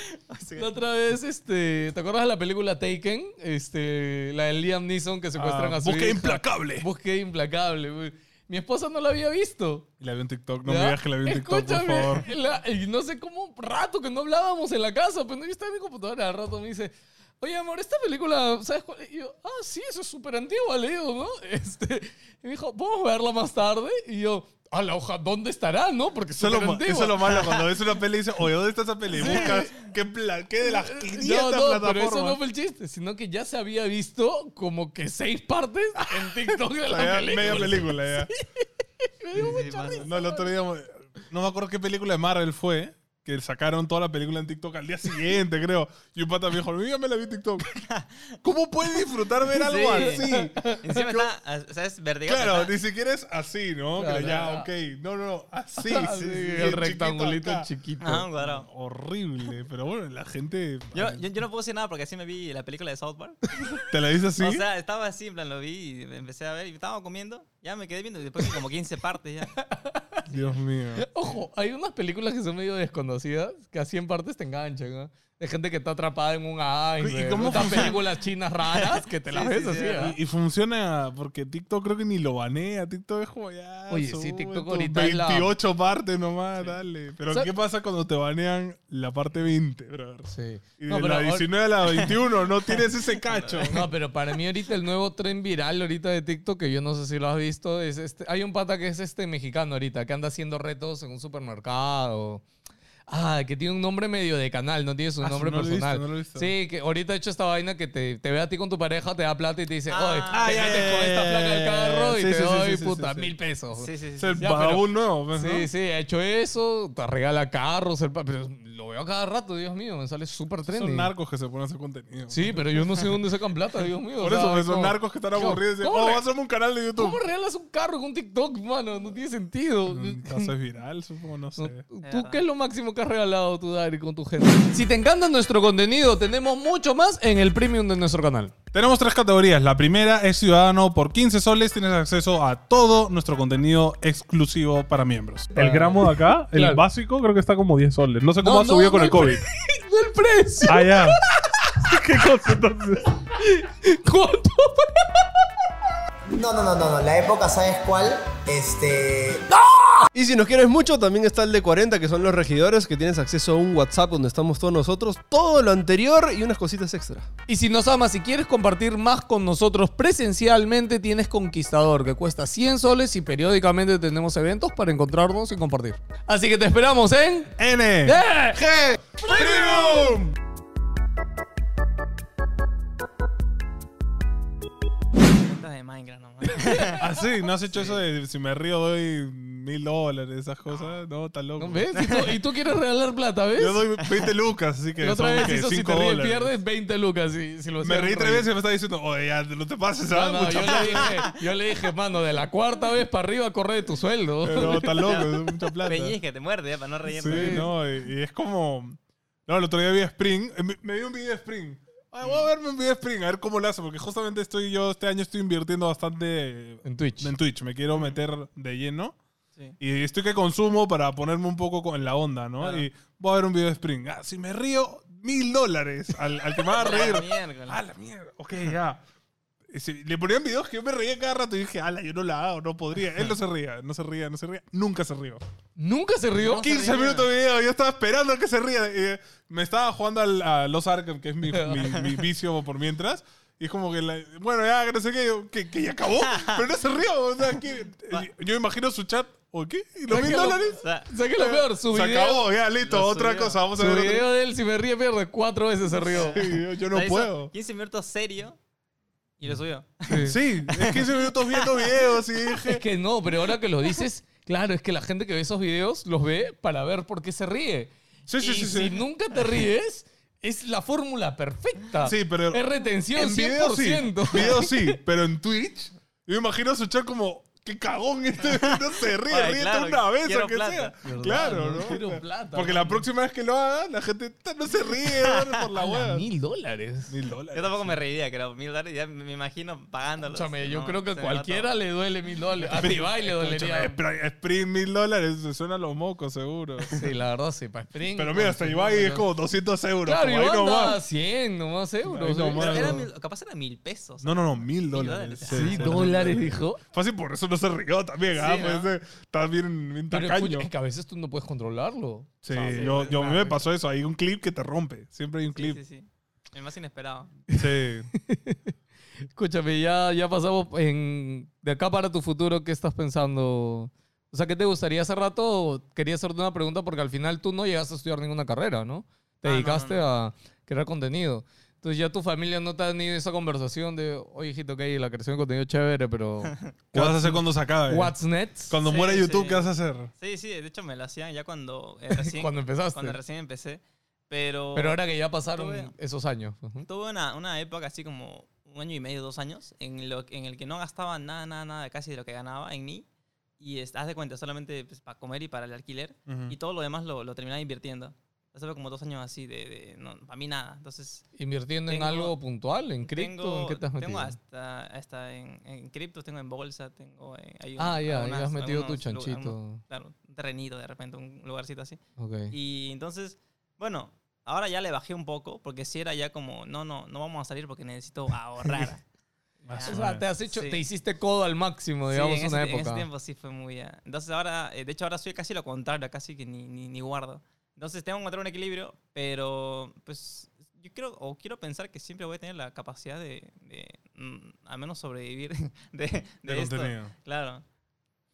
Sí. La otra vez, este, ¿te acuerdas de la película Taken? Este, la de Liam Neeson que secuestran Ah, a su Búsqueda hija. implacable. Búsqueda implacable, güey. Mi esposa no la había visto. Y la vi en TikTok. No ¿ya? me digas que la vi en TikTok, por Escúchame, favor. la- y no sé cómo, rato que no hablábamos en la casa, pero yo estaba en mi computadora, al rato me dice, oye, amor, esta película, ¿sabes cuál? es?" Y yo, ah, sí, eso es súper antigua, le digo, ¿no? Este, y me dijo, ¿podemos verla más tarde? Y yo, a la hoja, ¿dónde estará, no? Porque es Eso es, lo, antigua. eso es lo malo cuando ves una peli y dices, oye, ¿dónde está esa peli? Buscas qué, qué de las 500 No, no, pero plataformas. eso no fue el chiste, sino que ya se había visto como que seis partes en TikTok de la película. media película ya. Me dio Sí, mucha risa. No, el otro día, no me acuerdo qué película de Marvel fue, que sacaron toda la película en TikTok al día siguiente, creo. Y un pata me dijo, mira, me la vi en TikTok. ¿Cómo puedes disfrutar ver algo Sí. así? Encima está, ah, o sea, es vertical. Claro, está- ni siquiera es así, ¿no? Claro, Pero ya, claro. ok. No, no, no, así. Así, sí, sí, el rectangulito acá. chiquito. Ajá, un cuadrado. Horrible, pero bueno, la gente... Yo, yo, yo no puedo decir nada porque así me vi la película de South Park. ¿Te la dice así? O sea, estaba así, en plan, lo vi y empecé a ver y estaba comiendo. Ya me quedé viendo y después vi como 15 partes ya. Dios mío. Ojo, hay unas películas que son medio desconocidas que así en partes te enganchan, ¿no? De gente que está atrapada en un iceberg. ¿Y cómo Estas películas chinas raras que te las Sí, ves sí, así, sí. ¿ah? Y, y funciona porque TikTok creo que ni lo banea. TikTok es como ya. Oye, sí, TikTok ahorita es la- 28 partes nomás, dale. Pero O sea- ¿qué pasa cuando te banean la parte 20, brother? Sí. Y No, de pero la ahora- 19 a la 21 no tienes ese cacho. No, pero para mí ahorita el nuevo tren viral ahorita de TikTok, que yo no sé si lo has visto, es este. Hay un pata que es este mexicano ahorita, que anda haciendo retos en un supermercado. Ah, que tiene un nombre medio de canal, no tiene su Ah, nombre no lo he visto, personal. no lo he visto. Sí, que ahorita ha hecho esta vaina que te, te ve a ti con tu pareja, te da plata y te dice, oye, ah, te metes con esta placa del carro y sí, te doy, sí, puta, mil pesos. Sí, sí, sí. Es el nuevo, pues, ¿no? Sí, sí, ha hecho eso, te regala carros, el pero lo veo a cada rato, Dios mío, me sale súper trendy. Son narcos que se ponen a hacer contenido. Sí, pero yo no sé dónde sacan plata, Dios mío. Por o sea, eso, es son narcos que están ¿Cómo- aburridos y dicen, oh, hacerme un canal de YouTube. ¿Cómo regalas un carro con un TikTok, mano? No tiene sentido. Caso es viral, supongo, no sé. ¿Tú qué es lo máximo que has regalado tú, Dari, con tu gente? Si te encanta nuestro contenido, tenemos mucho más en el premium de nuestro canal. Tenemos tres categorías. La primera es ciudadano. Por 15 soles tienes acceso a todo nuestro contenido exclusivo para miembros. El gramo de acá, el Claro. básico, creo que está como 10 soles. No sé cómo No, ha subido no, con no el el COVID. ¡Del precio! Ah, ya. ¿Qué cosa entonces? ¿Cuánto? No, no, no, no, no. La época, ¿sabes cuál? Este. Y si nos quieres mucho, también está el de 40, que son los regidores, que tienes acceso a un WhatsApp donde estamos todos nosotros, todo lo anterior y unas cositas extra. Y si nos amas y quieres compartir más con nosotros presencialmente, tienes Conquistador, que cuesta 100 soles y periódicamente tenemos eventos para encontrarnos y compartir. Así que te esperamos en... N. ¡Eh! Premium. Minecraft nomás. Ah, sí, ¿no has hecho eso de si me río doy mil dólares, esas cosas? No, está loco. ¿No ¿Ves? Y tú, y tú quieres regalar plata, ¿ves? Yo doy 20 lucas, así que La otra son vez hizo si 5 te ríes dólares. pierdes 20 lucas. Si, si lo Me reí tres veces y me está diciendo, oye, ya, no te pases, No, ¿ah? no, Mucha yo, le dije, yo le dije, mano, de la cuarta vez para arriba corre de tu sueldo. Pero está loco, es mucha plata. Pellizca, te muerde ya para no reírte. Sí, no, y, y es como. No, el otro día vi Spring. eh, Me, me vi un video de Spring. Ay, voy a verme un video de Spring, a ver cómo lo hace, porque justamente estoy yo este año estoy invirtiendo bastante En Twitch. en Twitch. Me quiero meter de lleno. Sí. Y estoy que consumo para ponerme un poco con- en la onda, ¿no? Claro. Y voy a ver un video de Spring. Ah, si me río, mil dólares al, al que me va a reír. Miércoles. Ah, la mierda. Ok, ya. Le ponían videos que yo me reía cada rato y dije, ala, yo no la hago, no podría. Él no se ría, no se ría, no se ría. Nunca se rió. ¿Nunca se rió? No. 15 ría. minutos de video, yo estaba esperando a que se ría. Y me estaba jugando al, a Los Arkham, que es mi, mi- mi vicio por mientras. Y es como que, la- bueno, ya, que no sé qué, yo, que, que ya acabó. Pero no se rió. O sea, que, yo imagino su chat, ¿o qué? ¿Y los mil dólares? O sea, ¿Sabes qué es lo peor? Su Se video, acabó, ya, listo, otra subió. cosa. Vamos a su ver. video de él, si me ríe, pierde. Cuatro veces se rió. Sí, yo, yo o no sea, hizo puedo. 15 minutos serio y lo subió. Sí, es 15 minutos viendo videos y Es dije. que no, pero ahora que lo dices, claro, es que la gente que ve esos videos los ve para ver por qué se ríe. Sí, sí, y sí, si sí. nunca te ríes, es la fórmula perfecta. Sí, pero. Es retención En video sí. 100%. Video sí, pero en Twitch, yo me imagino su chat como. ¡Qué cagón este! No se ríe, Ay, ríete claro, una vez, aunque plata. sea. ¿Verdad? Claro, No quiero plata, Porque la próxima vez que lo haga, la gente no se ríe ¿no? por la A hueá. mil dólares. Mil dólares. Yo tampoco me reiría, creo. Mil dólares ya me imagino pagándolo. Escúchame, yo No, creo que va cualquiera le duele mil dólares. A Ibai le dolería. Spring mil dólares, se suena a los mocos, seguro. Sí, la verdad, sí, para Spring. Pero mira, hasta Ibai es como 200 euros. Claro, Iván nomás. da 100 nomás euros. ¿eh? capaz era mil pesos. No, no, no, mil dólares. Sí, dólares, dijo. Fácil, por eso no se rió también, ¿ah? Sí, Puede ¿no? ser- Está bien, bien Pero tacaño. escucha, es que a veces tú no puedes controlarlo. Sí, O sea, yo, yo a mí me claro. pasó eso. Hay un clip que te rompe. Siempre hay un Sí, clip. sí, sí. El más inesperado. Sí. Escúchame, ya, ya pasamos en, de acá para tu futuro, ¿qué estás pensando? O sea, ¿qué te gustaría hace rato? Quería hacerte una pregunta porque al final tú no llegaste a estudiar ninguna carrera, ¿no? Te Ah, no, dedicaste no, a crear contenido. Entonces ya tu familia no te ha tenido esa conversación de, oye, hijito, ok, la creación de contenido es chévere, pero... ¿Qué vas a hacer cuando se acabe? What's next? Cuando Sí, muera YouTube, sí. ¿qué vas a hacer? Sí, sí, de hecho me lo hacían ya cuando eh, recién, Cuando empezaste. cuando recién empecé. Pero, Pero ahora que ya pasaron Tuve- esos años. Ujú. tuve una, una época así como un año y medio, dos años, en, lo, en el que no gastaba nada, nada, nada casi de lo que ganaba en mí. Y es- haz de cuenta, solamente pues, para comer y para el alquiler. Y todo lo demás lo, lo terminaba invirtiendo. Fue como dos años así de, de no, para mí nada. Entonces, ¿Invirtiendo en Tengo- algo puntual? ¿En cripto? ¿En qué te has metido? tengo hasta, hasta en, en cripto, tengo en bolsa, tengo en, hay Ah, ya, ya algunas- has metido tu algunos chanchito. algunos- claro, un terrenito de repente, un lugarcito así. Ok. Y entonces, bueno, ahora ya le bajé un poco, porque si era ya como, no, no, no vamos a salir porque necesito ahorrar. Más O sea, te has hecho, Sí. te hiciste codo al máximo, Sí, digamos, en, una ese, en época. ese tiempo sí fue muy... ah, Entonces ahora, eh, de hecho ahora soy casi lo contrario, casi que ni, ni, ni guardo. Entonces tengo que encontrar un equilibrio, pero pues yo creo, o quiero pensar que siempre voy a tener la capacidad de, de, mm, al menos sobrevivir de, de, De esto. contenido. Claro.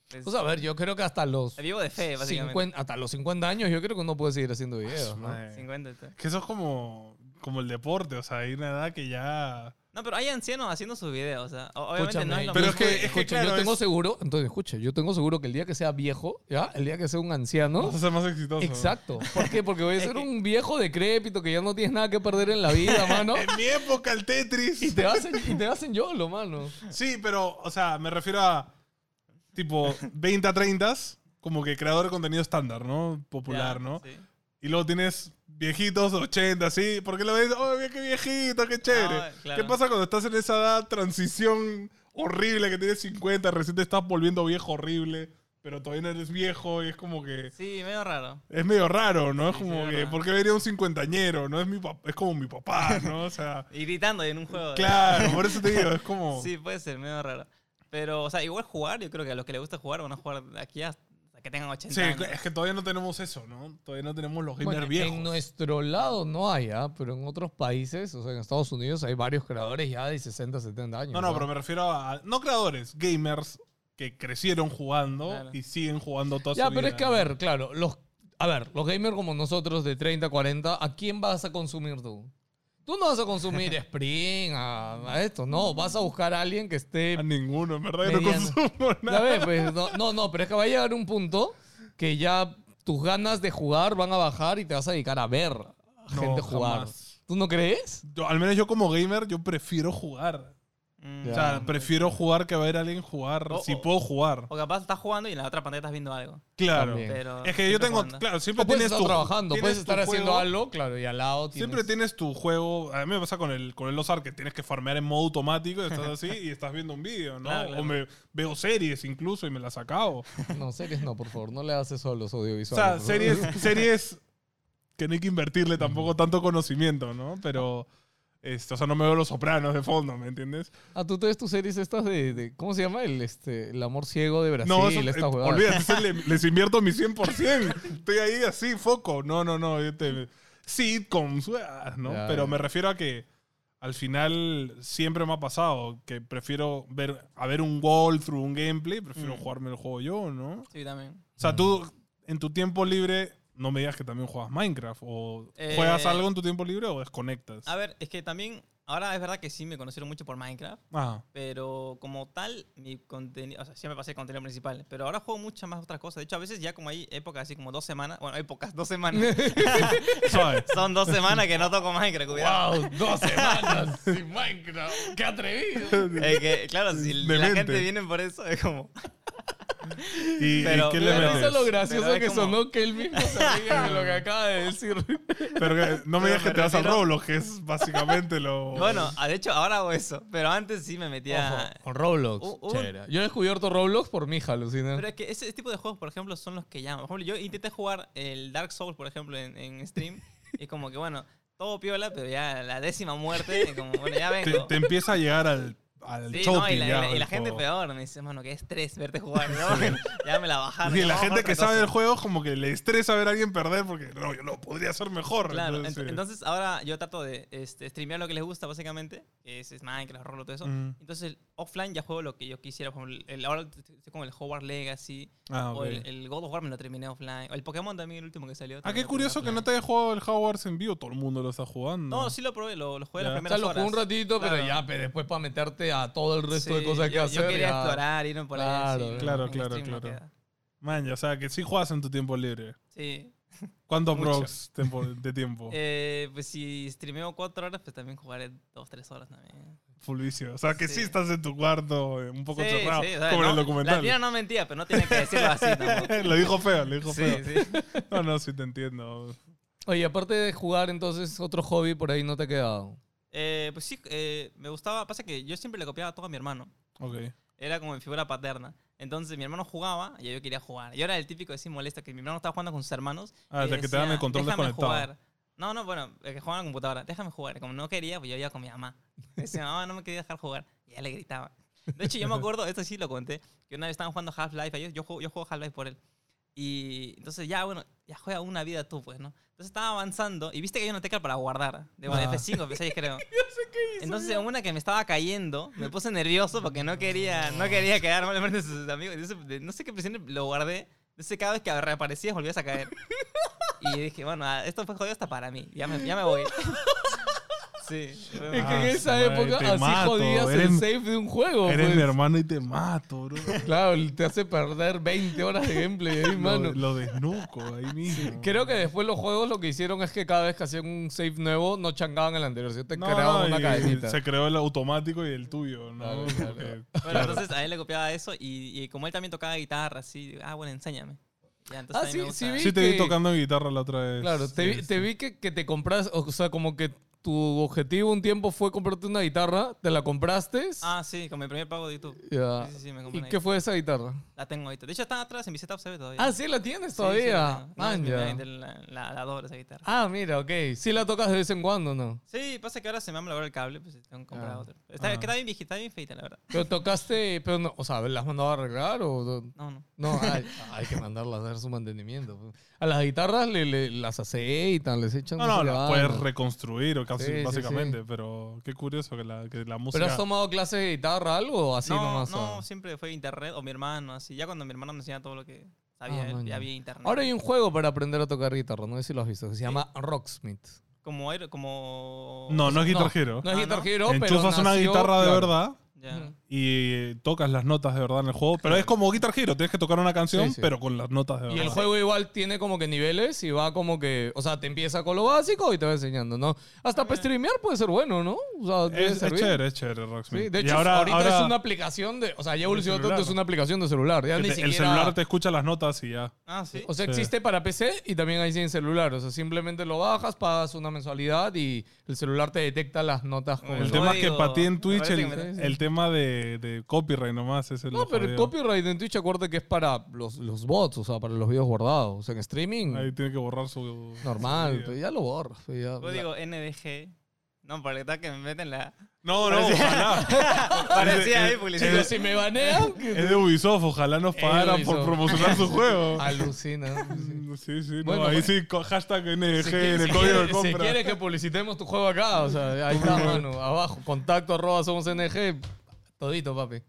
Pues, Pues a ver, yo creo que hasta los, vivo de fe, básicamente. 50, hasta los 50 años yo creo que uno puede seguir haciendo videos, ¿no? Madre. 50 y tal. Que eso es como, como el deporte, o sea, hay una edad que ya No, pero hay ancianos haciendo sus videos. O sea, o- obviamente no Escúchame, es lo Pero mismo. es que- es que escucha, claro, yo tengo es- seguro, entonces escucha, yo tengo seguro que el día que sea viejo, ¿ya? El día que sea un anciano, Vas a ser más exitoso. exacto. ¿Por qué? Porque voy a ser un viejo decrépito que ya no tienes nada que perder en la vida, mano. En mi época, el Tetris. Y te hacen, y te hacen YOLO, mano. Sí, pero, o sea, me refiero a tipo 20 a 30, como que creador de contenido estándar, ¿no? Popular, Ya, ¿no? sí. Y luego tienes viejitos, 80, así, porque lo ves, oh, qué viejito, qué chévere. Ah, claro. ¿Qué pasa cuando estás en esa edad, transición horrible, que tienes 50, recién te estás volviendo viejo horrible, pero todavía no eres viejo y es como que... Sí, medio raro. Es medio raro, ¿no? Es Sí, como sí, que. ¿por qué vería un cincuentañero? No es mi papá, es como mi papá, ¿no? O sea, Y gritando en un juego. claro, por eso te digo, es como... Sí, puede ser, medio raro. Pero, o sea, igual jugar, yo creo que a los que les gusta jugar van a jugar aquí hasta que tengan 80 Sí, años. es que todavía no tenemos eso, ¿no? Todavía no tenemos los gamers Bueno, viejos. en nuestro lado no hay, ¿ah? pero en otros países, o sea, en Estados Unidos hay varios creadores ya de 60, 70 años. No, no, pero me refiero a. No creadores, gamers que crecieron jugando Claro. y siguen jugando toda Ya, su pero vida. es que, a ver, claro, los, a ver, los gamers como nosotros de 30, 40, ¿a quién vas a consumir tú? Tú no vas a consumir Spring, a, a esto, no, vas a buscar a alguien que esté... A ninguno, en verdad, yo no consumo nada. ¿Sabes? Pues, no, no, no, pero es que va a llegar un punto que ya tus ganas de jugar van a bajar y te vas a dedicar a ver a No, gente jugar. jamás. ¿Tú no crees? Yo- al menos yo como gamer, yo prefiero jugar. Mm. O sea, prefiero jugar que ver a alguien jugar. O- si o- puedo jugar. O capaz estás jugando y en la otra pantalla estás viendo algo. Claro. También. Pero Es que yo siempre tengo. jugando. Claro, siempre O puedes tienes estar tu. trabajando, tienes puedes tu estar haciendo juego, algo, claro, y al lado tienes... Siempre tienes tu juego. A mí me pasa con el, con el que tienes que farmear en modo automático y estás así y estás viendo un vídeo, ¿no? Claro, claro. O me veo series incluso y me las acabo. No, series no, por favor, no le hagas eso a los O audiovisuales. sea, por favor. series, series que no hay que invertirle tampoco tanto conocimiento, ¿no? Pero, este, o sea, no me veo los sopranos de fondo, ¿me entiendes? Ah, tú te ves tus series estas de, de- ¿cómo se llama? El, este, el amor ciego de Brasil, no, eso, esta eh, olvídate, le- les invierto mi 100%. Estoy ahí así, foco. No, no, no. te- sitcoms, ¿no? Ya, Pero ya. me refiero a que al final siempre me ha pasado que prefiero ver, a ver un walkthrough, un gameplay, prefiero Mm. jugarme el juego yo, ¿no? Sí, también. O sea, tú en tu tiempo libre no me digas que también juegas Minecraft o Eh, juegas algo en tu tiempo libre o desconectas. A ver, es que también, ahora es verdad que sí me conocieron mucho por Minecraft, Ah, pero como tal, mi contenido, o sea, siempre pasé el contenido principal, pero ahora juego muchas más otras cosas. De hecho, a veces ya como hay épocas así como dos semanas, bueno, épocas, dos semanas, son dos semanas que no toco Minecraft, cuidado. ¡Wow! Dos semanas sin Minecraft. ¡Qué atrevido! Es que, claro, si la Demente. gente viene por eso, es como... ¿Y, y Pero- qué Me le da pero- risa metes? lo gracioso pero es que como- sonó que él mismo se ríe de lo que acaba de decir. Pero que no me digas que me te vas al refiero- Roblox, que es básicamente lo... Bueno, ah, de hecho, ahora hago eso, pero antes sí me metía... Con Roblox. Un- Chévere. Yo he descubierto Roblox por mi hija, alucina. Pero es que ese tipo de juegos, por ejemplo, son los que llaman. Por ejemplo, yo intenté jugar el Dark Souls, por ejemplo, en, en stream. y como que, bueno, todo piola, pero ya la décima muerte, y como, bueno, ya te, vengo. te empieza a llegar al, al Sí, shopping no, y la, ya y la- y gente peor. Me dice, mano, qué estrés verte jugar. ¿no? ya me la bajaron. Sí, ya la gente que otra sabe del cosa. juego como que le estresa ver a alguien perder porque no, yo lo podría hacer mejor. Claro, entonces, ent- sí. entonces ahora yo trato de este, streamear lo que les gusta, básicamente, que es, Minecraft, Roblox, todo eso. Mm. Entonces, offline ya juego lo que yo quisiera. Por ejemplo, el, ahora estoy con el Hogwarts Legacy, Ah, o ok. el, el God of War me lo terminé offline, o el Pokémon también, el último que salió. Ah, qué curioso que no te haya jugado el Hogwarts en vivo. Todo el mundo lo está jugando. No, sí lo probé, lo, lo jugué Ya. las O primeras sea, lo jugué horas. un ratito, pero Claro. ya, pero después para meterte a todo el resto de cosas que yo, hacer. Yo quería ya- explorar, irme por Claro, ahí. claro, claro, claro. Man, ya, o sea, que sí juegas en tu tiempo libre. Sí. ¿Cuánto prox de tiempo? Eh, pues si streameo cuatro horas, pues también jugaré dos, tres horas también. Full vicio. O sea, que sí, sí. estás en tu cuarto, eh, un poco Sí, encerrado, sí, o sea, como en el documental. La tía no mentía, pero no tiene que decirlo así tampoco. lo dijo feo, lo dijo Sí, feo. sí. No, no, sí te entiendo. Oye, aparte de jugar, entonces, otro hobby por ahí no te ha quedado. Eh, pues sí, eh, me gustaba. Pasa que yo siempre le copiaba todo a mi hermano. Ok. Era como mi figura paterna. Entonces mi hermano jugaba y yo quería jugar. Yo era el típico así molesto que mi hermano estaba jugando con sus hermanos. Ah, de que te dan el control "Déjame desconectado. jugar". No, no, bueno, el que jugaba en la computadora. Déjame jugar. Como no quería, pues yo iba con mi mamá. Decía, mamá, no me quería dejar jugar. Y ella le gritaba. De hecho, yo me acuerdo, esto sí lo conté, que una vez estaban jugando Half-Life. Yo, yo juego, yo juego Half-Life por él. Y entonces ya, bueno, ya juega una vida tú, pues, ¿no? Entonces estaba avanzando y viste que hay una tecla para guardar. De bueno, Ah. F5, F6 creo. Entonces, en una que me estaba cayendo, me puse nervioso porque no quería, no quería quedar mal frente a sus amigos. Entonces, de- no sé qué presioné, lo guardé. Entonces, cada vez que reaparecías, volvías a caer. Y dije, bueno, ah, esto fue jodido hasta para mí. Ya me, ya me voy. Sí. Es que en esa madre, época así mato, jodías eres- el save de un juego. Eres pues. mi hermano y te mato, bro. Claro, te hace perder 20 horas de gameplay ahí, mano. Lo, lo desnuco ahí mismo. Creo que después los juegos lo que hicieron es que cada vez que hacían un save nuevo no changaban el anterior, sino te No, creaban no, una cadenita. Se creó el automático y el tuyo, ¿no? Claro, claro. Porque- Bueno, entonces a él le copiaba eso y, y como él también tocaba guitarra, así, ah, bueno, enséñame. Ya, Ah, sí, sí vi. Sí te vi que- tocando guitarra la otra vez. Claro, te, vi, Sí, te sí. vi que, que te compras, o sea, como que tu objetivo un tiempo fue comprarte una guitarra, te la compraste. Ah, sí, con mi primer pago de YouTube. Ya. Sí, sí, sí, me compré ¿Y una qué guitarra. fue esa guitarra? La tengo ahorita. De hecho, está atrás en mi setup, se ve todavía. Ah, sí, la tienes todavía. sí, la tengo. No, es Man, mi- ya. la, la, la- la adoro esa guitarra. Ah, mira, ok. Sí la tocas de vez en cuando, ¿no? Sí, pasa que ahora se me ha malogrado el cable, pues tengo que comprar Ah. otro. Está, Ah. está bien viejita, está bien feita, la verdad. Pero tocaste, pero no, o sea, ¿las mandado a arreglar o...? No, no. No, hay, hay que mandarlas a hacer su mantenimiento. pues. A las guitarras le, le- las aceitan, les echan... No, no, las puedes reconstruir o casi, Sí, sí, básicamente, pero qué curioso que la, que la música... ¿Pero has tomado clases de guitarra algo o así no, nomás? no, ah? siempre fue internet o mi hermano, así. Ya cuando mi hermano me enseñaba todo lo que sabía, Ah, él, man, ya ya. había internet. Ahora hay un juego para aprender a tocar guitarra, no sé si lo has visto, que se llama Rocksmith. Como, como... No, no es Guitar No, Hero. No es Ah, Guitar ¿no? Hero, pero Enchufas una nació- guitarra de claro. verdad Ya. Ujú. Y tocas las notas de verdad en el juego. Pero es como Guitar Hero, tienes que tocar una canción, Sí, sí. pero con las notas de Y verdad. el juego igual tiene como que niveles y va como que, o sea, te empieza con lo básico y te va enseñando, ¿no? Hasta para streamear puede ser bueno, ¿no? O sea, es, es chévere, es chévere, Rocksmith. Sí, de Y hecho, ahora- ahorita ahora es una aplicación de, o sea, ya evolucionó tanto, es una aplicación de celular. Ya que ni te- siquiera, el celular te escucha las notas y ya. Ah, sí. O sea, Sí. existe para PC y también hay en celular. O sea, simplemente lo bajas, pagas una mensualidad y el celular te detecta las notas con El El tema es que para ti en Twitch el, el tema de, de copyright nomás es el No, pero el copyright en Twitch acuérdate que es para los, los bots, o sea, para los videos guardados. O sea, en streaming, Ahí tiene que borrar su... normal, su pero vida. ya lo borras. pues ya- Código NDG. No, para el que me meten la... No, no, ojalá. Parecía ahí publicidad. Pero si me banean, Es de Ubisoft, ojalá nos pagaran por promocionar su juego. alucina. Mm, Sí, sí, no, Bueno, ahí bueno. sí, hashtag NDG Si, en el si código quiere- de si compra. quieres que publicitemos tu juego acá, o sea, ahí está, mano, abajo, contacto arroba somos NG, todito, papi.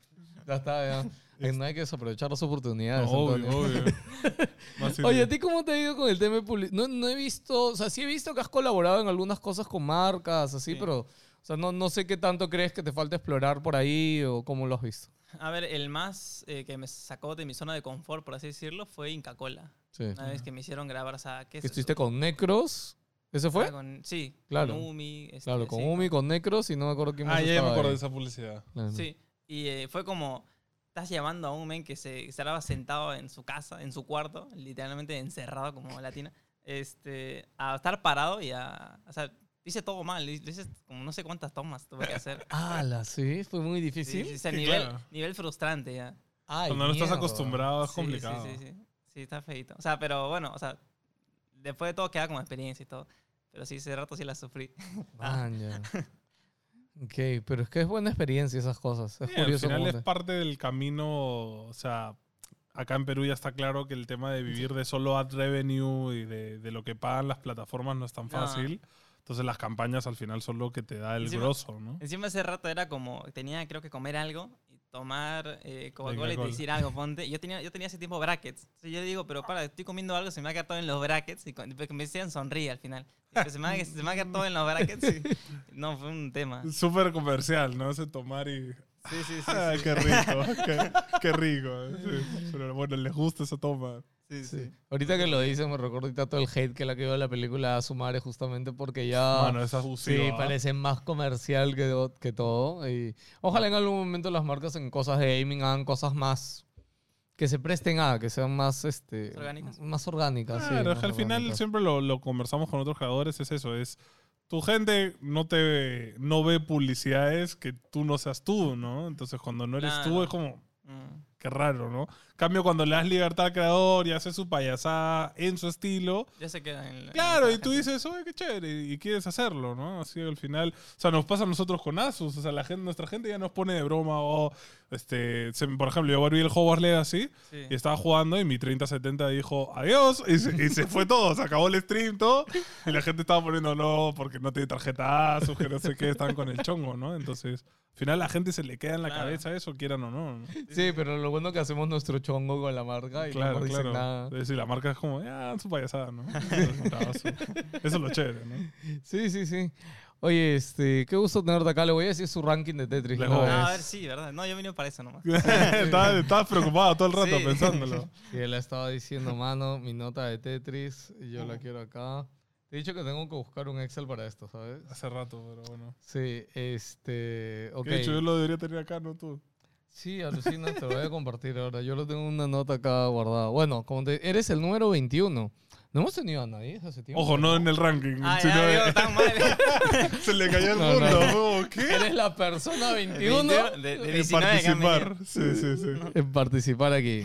Ya está, ya. No hay que desaprovechar las oportunidades. No, obvio, obvio. Más Oye, ¿a ti cómo te ha ido con el tema de publicidad? No, no he visto, o sea, sí he visto que has colaborado en algunas cosas con marcas, así, Sí. pero, o sea, no, no sé qué tanto crees que te falta explorar por ahí o cómo lo has visto. A ver, el más eh, que me sacó de mi zona de confort, por así decirlo, fue Inca Cola. Sí. Una vez que me hicieron grabar, o sea, ¿qué es Que estuviste eso? con Necros, ¿ese fue? Ah, con- sí, Claro. con Umi. este, Claro, con sí, Umi, con Necros y no me acuerdo quién más Ah, ya, me acuerdo de esa publicidad. Claro. Sí, y eh, fue como, estás llamando a un men que se estaba sentado en su casa, en su cuarto, literalmente encerrado como latina, este, a estar parado y a, o sea, hice todo mal, hice como no sé cuántas tomas tuve que hacer. Ah, sí, fue muy difícil. sí, o sea, Sí, nivel, claro. nivel frustrante ya. Ay, Cuando no estás acostumbrado es Sí, complicado. Sí, sí, sí, sí, está feito. O sea, pero bueno, o sea, después de todo queda como experiencia y todo. Pero sí, ese rato sí la sufrí. Ah, Man, ya. Ok, pero es que es buena experiencia esas cosas. Es Sí, al curioso. final es te- parte del camino, o sea, acá en Perú ya está claro que el tema de vivir de solo ad revenue y de, de lo que pagan las plataformas no es tan No. fácil. Entonces las campañas al final son lo que te da el Encima- grosso, ¿no? Encima ese rato era como, tenía creo que comer algo tomar eh, Coca-Cola y decir algo, ponte. Yo tenía, yo tenía ese tiempo brackets. Entonces yo digo, pero para, estoy comiendo algo, se me va a quedar todo en los brackets. Y me decían sonríe al final. Se, me va, se me va a quedar todo en los brackets. y- no, fue un tema. Súper comercial, ¿no? Ese tomar y... Sí, sí, sí. ¡Ay, sí. qué rico! qué, qué rico! Sí, Pero bueno, les gusta esa toma. Sí, Sí. sí. Ahorita que lo dices, me recuerdo ahorita todo el hate que le ha quedado a la película a Sumare justamente porque ya... Mano, esa Sí, abusiva. ¿ah? parece más comercial que, que todo. Y ojalá en algún momento las marcas en cosas de gaming hagan cosas más que se presten a, que sean más este Orgánicas. más orgánicas. sí, Claro, es más que al final siempre lo, lo conversamos con otros creadores, es eso, es tu gente no te no ve publicidades que tú no seas tú, ¿no? Entonces cuando no eres tú es como, Mm. Qué raro, ¿no? cambio cuando le das libertad al creador y hace su payasada en su estilo, Ya se queda en la- Claro, en y tú dices, oye, qué chévere, y quieres hacerlo, ¿no? Así al final, o sea, nos pasa a nosotros con Asus, o sea, la gente, nuestra gente ya nos pone de broma, o, este, se- por ejemplo, yo volví el Hogwarts Legacy, Sí. y estaba jugando y mi 3070 dijo adiós y se, y se fue todo, se acabó el stream, todo. Y la gente estaba poniendo no porque no tiene tarjeta que no sé qué, están con el chongo, ¿no? Entonces, al final a la gente se le queda en la Claro. cabeza eso, quieran o no. ¿no? Sí, pero lo bueno que hacemos nuestro chongo con la marca y Claro, no claro. nada. Es decir, la marca es como, ya, su payasada, ¿no? Eso es lo chévere, ¿no? Sí, sí, sí. Oye, este, qué gusto tenerte acá. Le voy a decir su ranking de Tetris. ¿no? a ver, sí, ¿verdad? No, yo vine para eso nomás. estabas, estabas preocupado todo el rato Sí. pensándolo. Y él estaba diciendo, mano, mi nota de Tetris, y yo la quiero acá. Te he dicho que tengo que buscar un Excel para esto, ¿sabes? Hace rato, pero bueno. Sí, este. Ok. De hecho, yo lo debería tener acá, no tú. Sí, alucina, te lo voy a compartir ahora. Yo lo tengo en una nota acá guardada. Bueno, como te- eres el número 21. No hemos tenido a nadie hace tiempo. Ojo, no en el ranking, Ah, sino ya, de- digo, tan mal. se le cayó el No, mundo. no. ¿Qué? Eres la persona 21 De, de, de En 19 que han venido. participar. Sí, sí, sí. en participar aquí.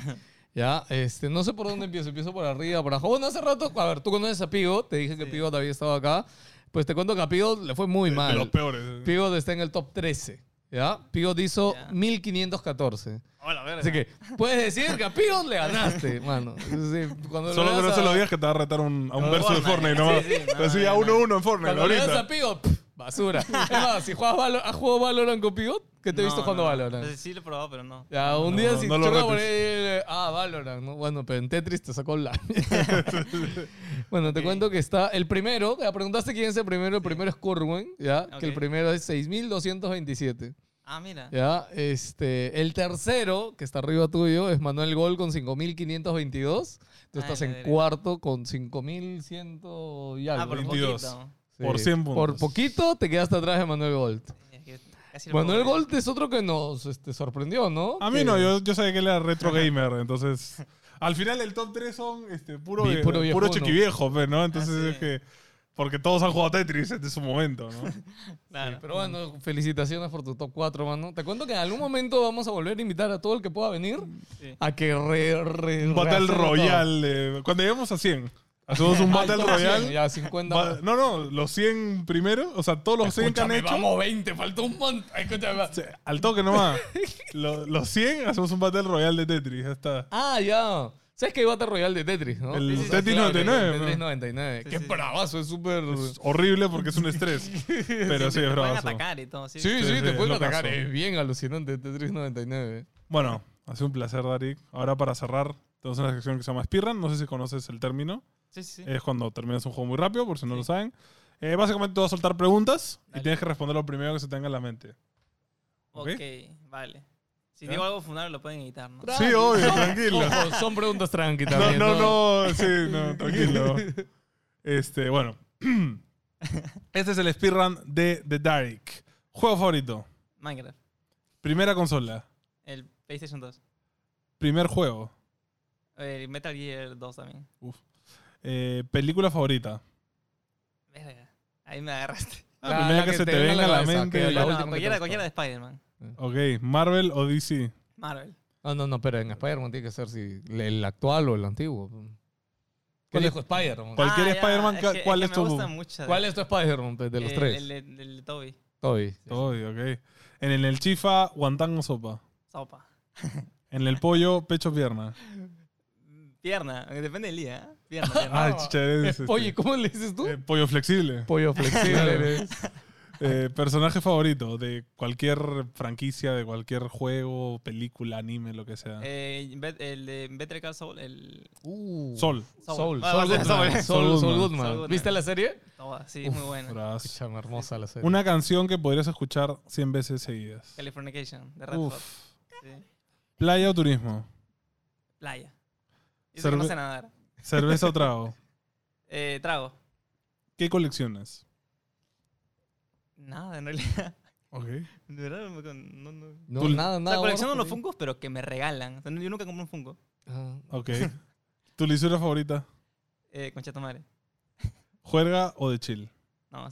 Ya, este, no sé por dónde empiezo. Empiezo por arriba, por abajo. Bueno, hace rato, a ver, tú conoces a Pigo. Te dije que Sí. Pigo había estado acá. Pues te cuento que a Pigo le fue muy De mal. los peores. Pigot está en el top 13. ¿Ya? Pigot hizo Ya. 1514. Hola, verga. Así que puedes decir que a Pigot le ganaste, mano. Sí, cuando Solo que no se lo digas que te va a retar un, a un verso de Fortnite. Fortnite, ¿no? Sí, sí, no, Así no, a no. 1-1 en Fortnite Cuando le das ahorita. a Pigot, pff, basura. Es más, si juegas Valo- ¿has jugado Valorant con Pigot? ¿Qué te he visto jugando no. Valorant? Sí, Sí, lo he probado, pero no. Ya, un No, día no, si no lo choca por ahí, ah, Valorant, ¿no? Bueno, pero en Tetris te sacó la... bueno, te cuento que está el primero, ya preguntaste quién es el primero, el primero es Kurwen, ¿ya? Que el primero es 6227. Ah, mira. Ya, este, el tercero, que está arriba tuyo, es Manuel Gol con 5522. Tú estás en cuarto con 5100 y algo. Ah, por 22. poquito. Sí. por 100 puntos. Por poquito te quedaste atrás de Manuel Gold. Manuel Gold es otro que nos este, sorprendió, ¿no? A mí Que- no, yo, yo sabía que él era retro gamer, entonces... Al final el top 3 son este, puro, Vi- puro puro, viejuno. chiquiviejo, pues, ¿no? Entonces Ah, sí. es que... Porque todos han jugado Tetris desde su momento, ¿no? Sí, Claro. pero bueno, felicitaciones por tu top 4, mano. Te cuento que en algún momento vamos a volver a invitar a todo el que pueda venir Sí. a que re, re- Battle. Royale. eh, cuando lleguemos a 100, hacemos un Battle el top 100, Royale. Ya, 50. Va- no, no, los 100 primero, o sea, todos los 100 que han Escúchame, hecho. vamos 20, faltó un montón. Escúchame. Sí, Al toque nomás. Lo- los 100 hacemos un Battle Royale de Tetris. Ya está. Ah, ya. ¿Sabes que hay Battle Royale de Tetris, no? El Sí, sí, Tetris sí, 99. El Tetris ¿no? 99. Sí, Qué sí, sí. bravazo, es súper... Es horrible porque es un estrés. Pero sí, es Te pueden bravazo. atacar y todo. Sí, Sí, sí, sí, te es pueden locazo. atacar. Es bien alucinante Tetris 99. Bueno, ha sido un placer, Darik. Ahora para cerrar, tenemos una sección que se llama Speedrun. No sé si conoces el término. Sí, sí. Es cuando terminas un juego muy rápido, por si no lo saben. Eh, básicamente te voy a soltar preguntas y tienes que responder lo primero que se tenga en la mente. ¿ok? ok, vale. Si ¿Ya? digo algo funable lo pueden editar, ¿no? Sí, obvio, tranquilo. Ojo, son preguntas tranqui No, también. no, no, sí, no, tranquilo. Este, bueno. Este es el speedrun de The Dark. Juego favorito. Minecraft. Primera consola. El PlayStation 2. Primer juego. El Metal Gear 2 también. Eh, película favorita. Verga. Ahí me agarraste. La La- primera la que que se te te venga a la la mente. que la ya. última cualquiera, de. Spider-Man. Ok, Marvel o DC. Marvel. No, no, no, pero en Spider-Man tiene que ser si el actual o el antiguo. ¿Qué ¿Cuál es- dijo Spider-Man? ¿Cuál- Cualquier ya, Spider-Man, es ¿cuál- que- cuál que es me tu-. ¿Cuál es tu Spider-Man pues, de los El- tres? El, el, Toby. Toby. Obvio, ok. En el chifa, guantán o sopa. Sopa. En el pollo, pecho, pierna. Pierna. Depende del día, ¿eh? Pierna, pierna. Ah, este, Oye, ¿cómo le dices tú? eh, pollo flexible. Pollo flexible. eres. Eh, personaje favorito de cualquier franquicia, de cualquier juego, película, anime, lo que sea. Eh, el de Better Call Saul, el Uh, Sol. Soul. Soul Soul, Goodman. ¿Viste la serie? Toda, sí, es Uf, muy buena. Hermosa la serie. Una canción que podrías escuchar 100 veces seguidas. Californication, de Red Hot. Uf. Sí. Playa o turismo. Playa. Y que no Cerve- sé nadar. Cerveza o trago. Eh, trago. ¿Qué coleccionas? Nada, en realidad. Ok. De verdad, no, Tú- nada, O nada. sea, colecciono los. Funkos, pero que me regalan. O sea, yo nunca compré un Funko. Ah. Ok. ¿Tu lisura favorita? Eh, concha tu madre. ¿Juerga o de chill? No,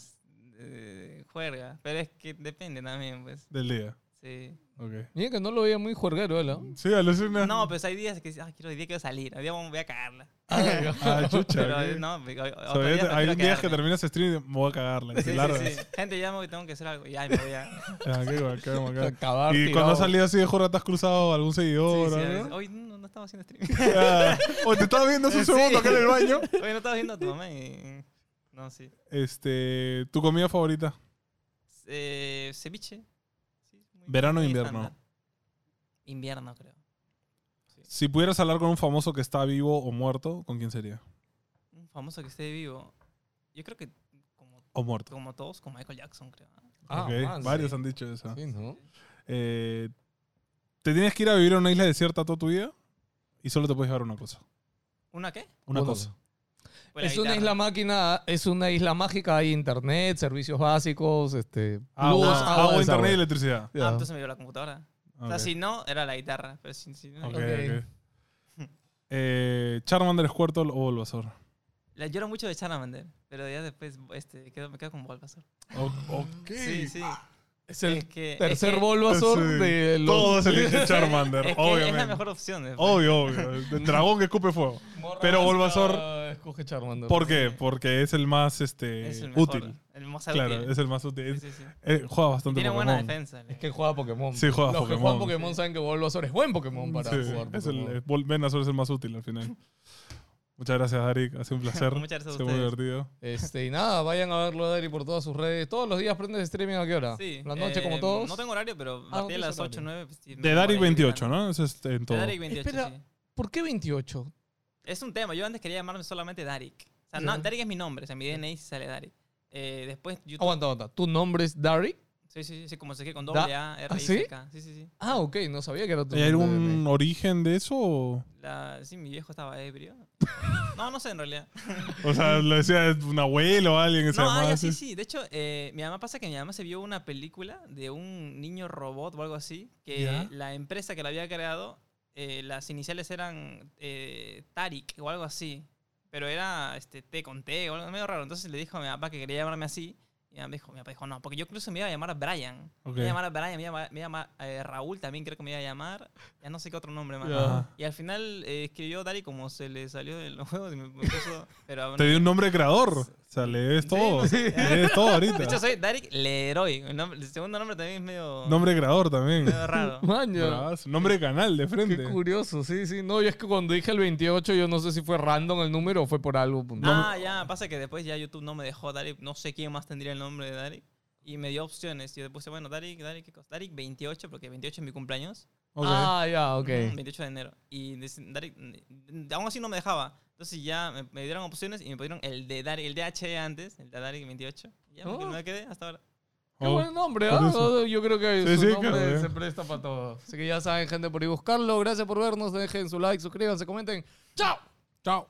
eh, juerga. Pero es que depende también, pues. Del día. Sí. Ok. Mira que no lo veía muy juerguero, ¿eh? Sí, alucina. No, pues hay días que ah, quiero, hoy día quiero salir. Hoy día voy a cagarla. Ah, chucha. Pero ok. eh, no, me- otro hay- día hay días que quedarme. terminas stream y me voy a cagarla. Sí, sí. Gente, llamo que tengo que hacer algo. Y ay, me voy a. Ah, qué guay, qué guay, qué guay. Acabar Y cuando has salido así de juerga, ¿te has cruzado algún seguidor? sí, Hoy no, no estaba haciendo stream. Ah, o te estaba viendo hace un segundo acá en el baño. Hoy no estaba viendo a tu mamá y. No, sí. Este, ¿Tu comida favorita? Eh, ceviche. ¿Verano o muy invierno? Invierno, creo. Si pudieras hablar con un famoso que está vivo o muerto, ¿con quién sería? Un famoso que esté vivo. Yo creo que como ¿O muerto? Como todos, con Michael Jackson, creo. Ah, Ok, man, Varios sí. han dicho eso. Sí, ¿no? Eh, ¿Te tienes que ir a vivir a una isla desierta toda tu vida? Y solo te puedes llevar una cosa. ¿Una qué? Una Una cosa. Es una isla máquina, es una isla mágica, hay internet, servicios básicos, este, Agua, luz, agua, agua, internet y electricidad. Ya. Ah, entonces me dio la computadora. O sea, si no, era la guitarra. Pero si, si no. Eh, Charmander, Squirtle o Bulbasaur. La lloro mucho de Charmander, pero ya después este, quedo, me quedo con Bulbasaur. Ok. Sí, sí. Es el Es que, es tercer que- Bulbasaur Sí. de los... Todos eligen Charmander, Es, que obviamente. es la mejor opción. después. Obvio, obvio. El dragón que escupe fuego. Pero Bulbasaur- Ah, escoge Charmander. ¿Por qué? Porque es el más este, Es el mejor, útil. El más Claro, útil. es el más útil. Sí, sí, sí. Eh, juega bastante Tiene Pokémon. buena defensa. Es que juega Pokémon. Sí, juega Los que Pokémon. juegan Pokémon saben que Bulbasaur es buen Pokémon para Sí, jugar es el, Pokémon. eh, Vol- Venusaur es el más útil al final. Muchas gracias, Darik. Ha sido un placer. Muchas gracias a Ha sido muy ustedes. divertido. Este, y nada, vayan a verlo a Dari por todas sus redes. Todos los días prendes streaming a qué hora? Sí. La noche eh, como todos. No tengo horario, pero Ah, a partir de no las tienes 8 o 9. pues, sí, De Darik ahí 28, gritando. ¿no? Eso es en todo. De Darik 28, Espera. sí. ¿Por qué 28? Es un tema. Yo antes quería llamarme solamente Darik. O sea, no, Darik es mi nombre. O sea, mi DNI sale Darik. Eh, después YouTube. Aguanta, aguanta. ¿Tu nombre es Dari? Sí, sí, sí, como se escribe con Da- doble A, R, ¿Ah, I, sí? C, K. Sí, sí, sí. Ah, ok, no sabía que era tu ¿Hay algún origen de eso? O, La, sí, mi viejo estaba ebrio. No, no sé en realidad. o sea, lo decía un abuelo o alguien que se No, ah, llamaba ya, así. sí, sí. De hecho, eh, mi mamá pasa que mi mamá se vio una película de un niño robot o algo así, que Ya. la empresa que la había creado, eh, las iniciales eran eh, Tarik o algo así, pero era este, T con T o algo medio raro. Entonces le dijo a mi papá que quería llamarme así. Mi mamá dijo, mi papá dijo, no, porque yo incluso me iba a llamar Brian. Ok. Me iba a llamar Brian, me iba a, me iba a llamar eh, Raúl también creo que me iba a llamar. Ya no sé qué otro nombre más. Ya. Y al final eh, escribió Dari como se le salió de los juegos y me, me puso... Pero, Te dio un nombre creador. O sea, lees Sí, todo. no sé. Lees todo ahorita. De hecho, soy Darik Leroy. El, nombre- el segundo nombre también es medio, Nombre creador también. medio raro. Nombre de canal de frente. Qué curioso, sí, sí. No, y es que cuando dije el 28, yo no sé si fue random el número o fue por algo. puntual. Ah, ya, pasa que después ya YouTube no me dejó Darik. No sé quién más tendría el nombre de Darik. Y me dio opciones. Y yo le puse, bueno, Darik, Darik, ¿qué cosa? Darik 28, porque 28 es mi cumpleaños. Ok. Ah, ya, ok. Ujú, 28 de enero. Y Darik, aún así no me dejaba. Entonces ya me, me dieron opciones y me pusieron el de Darik, el DHE antes, el de Darik 28. Y ya me- Oh. me quedé hasta ahora. Qué Oh, buen nombre, por ¿ah? eso. Yo creo que Sí, su sí, nombre claro, eh. se presta para todo. Así que ya saben, gente, por ahí buscarlo. Gracias por vernos. Dejen su like, suscríbanse, comenten. ¡Chao! Chao.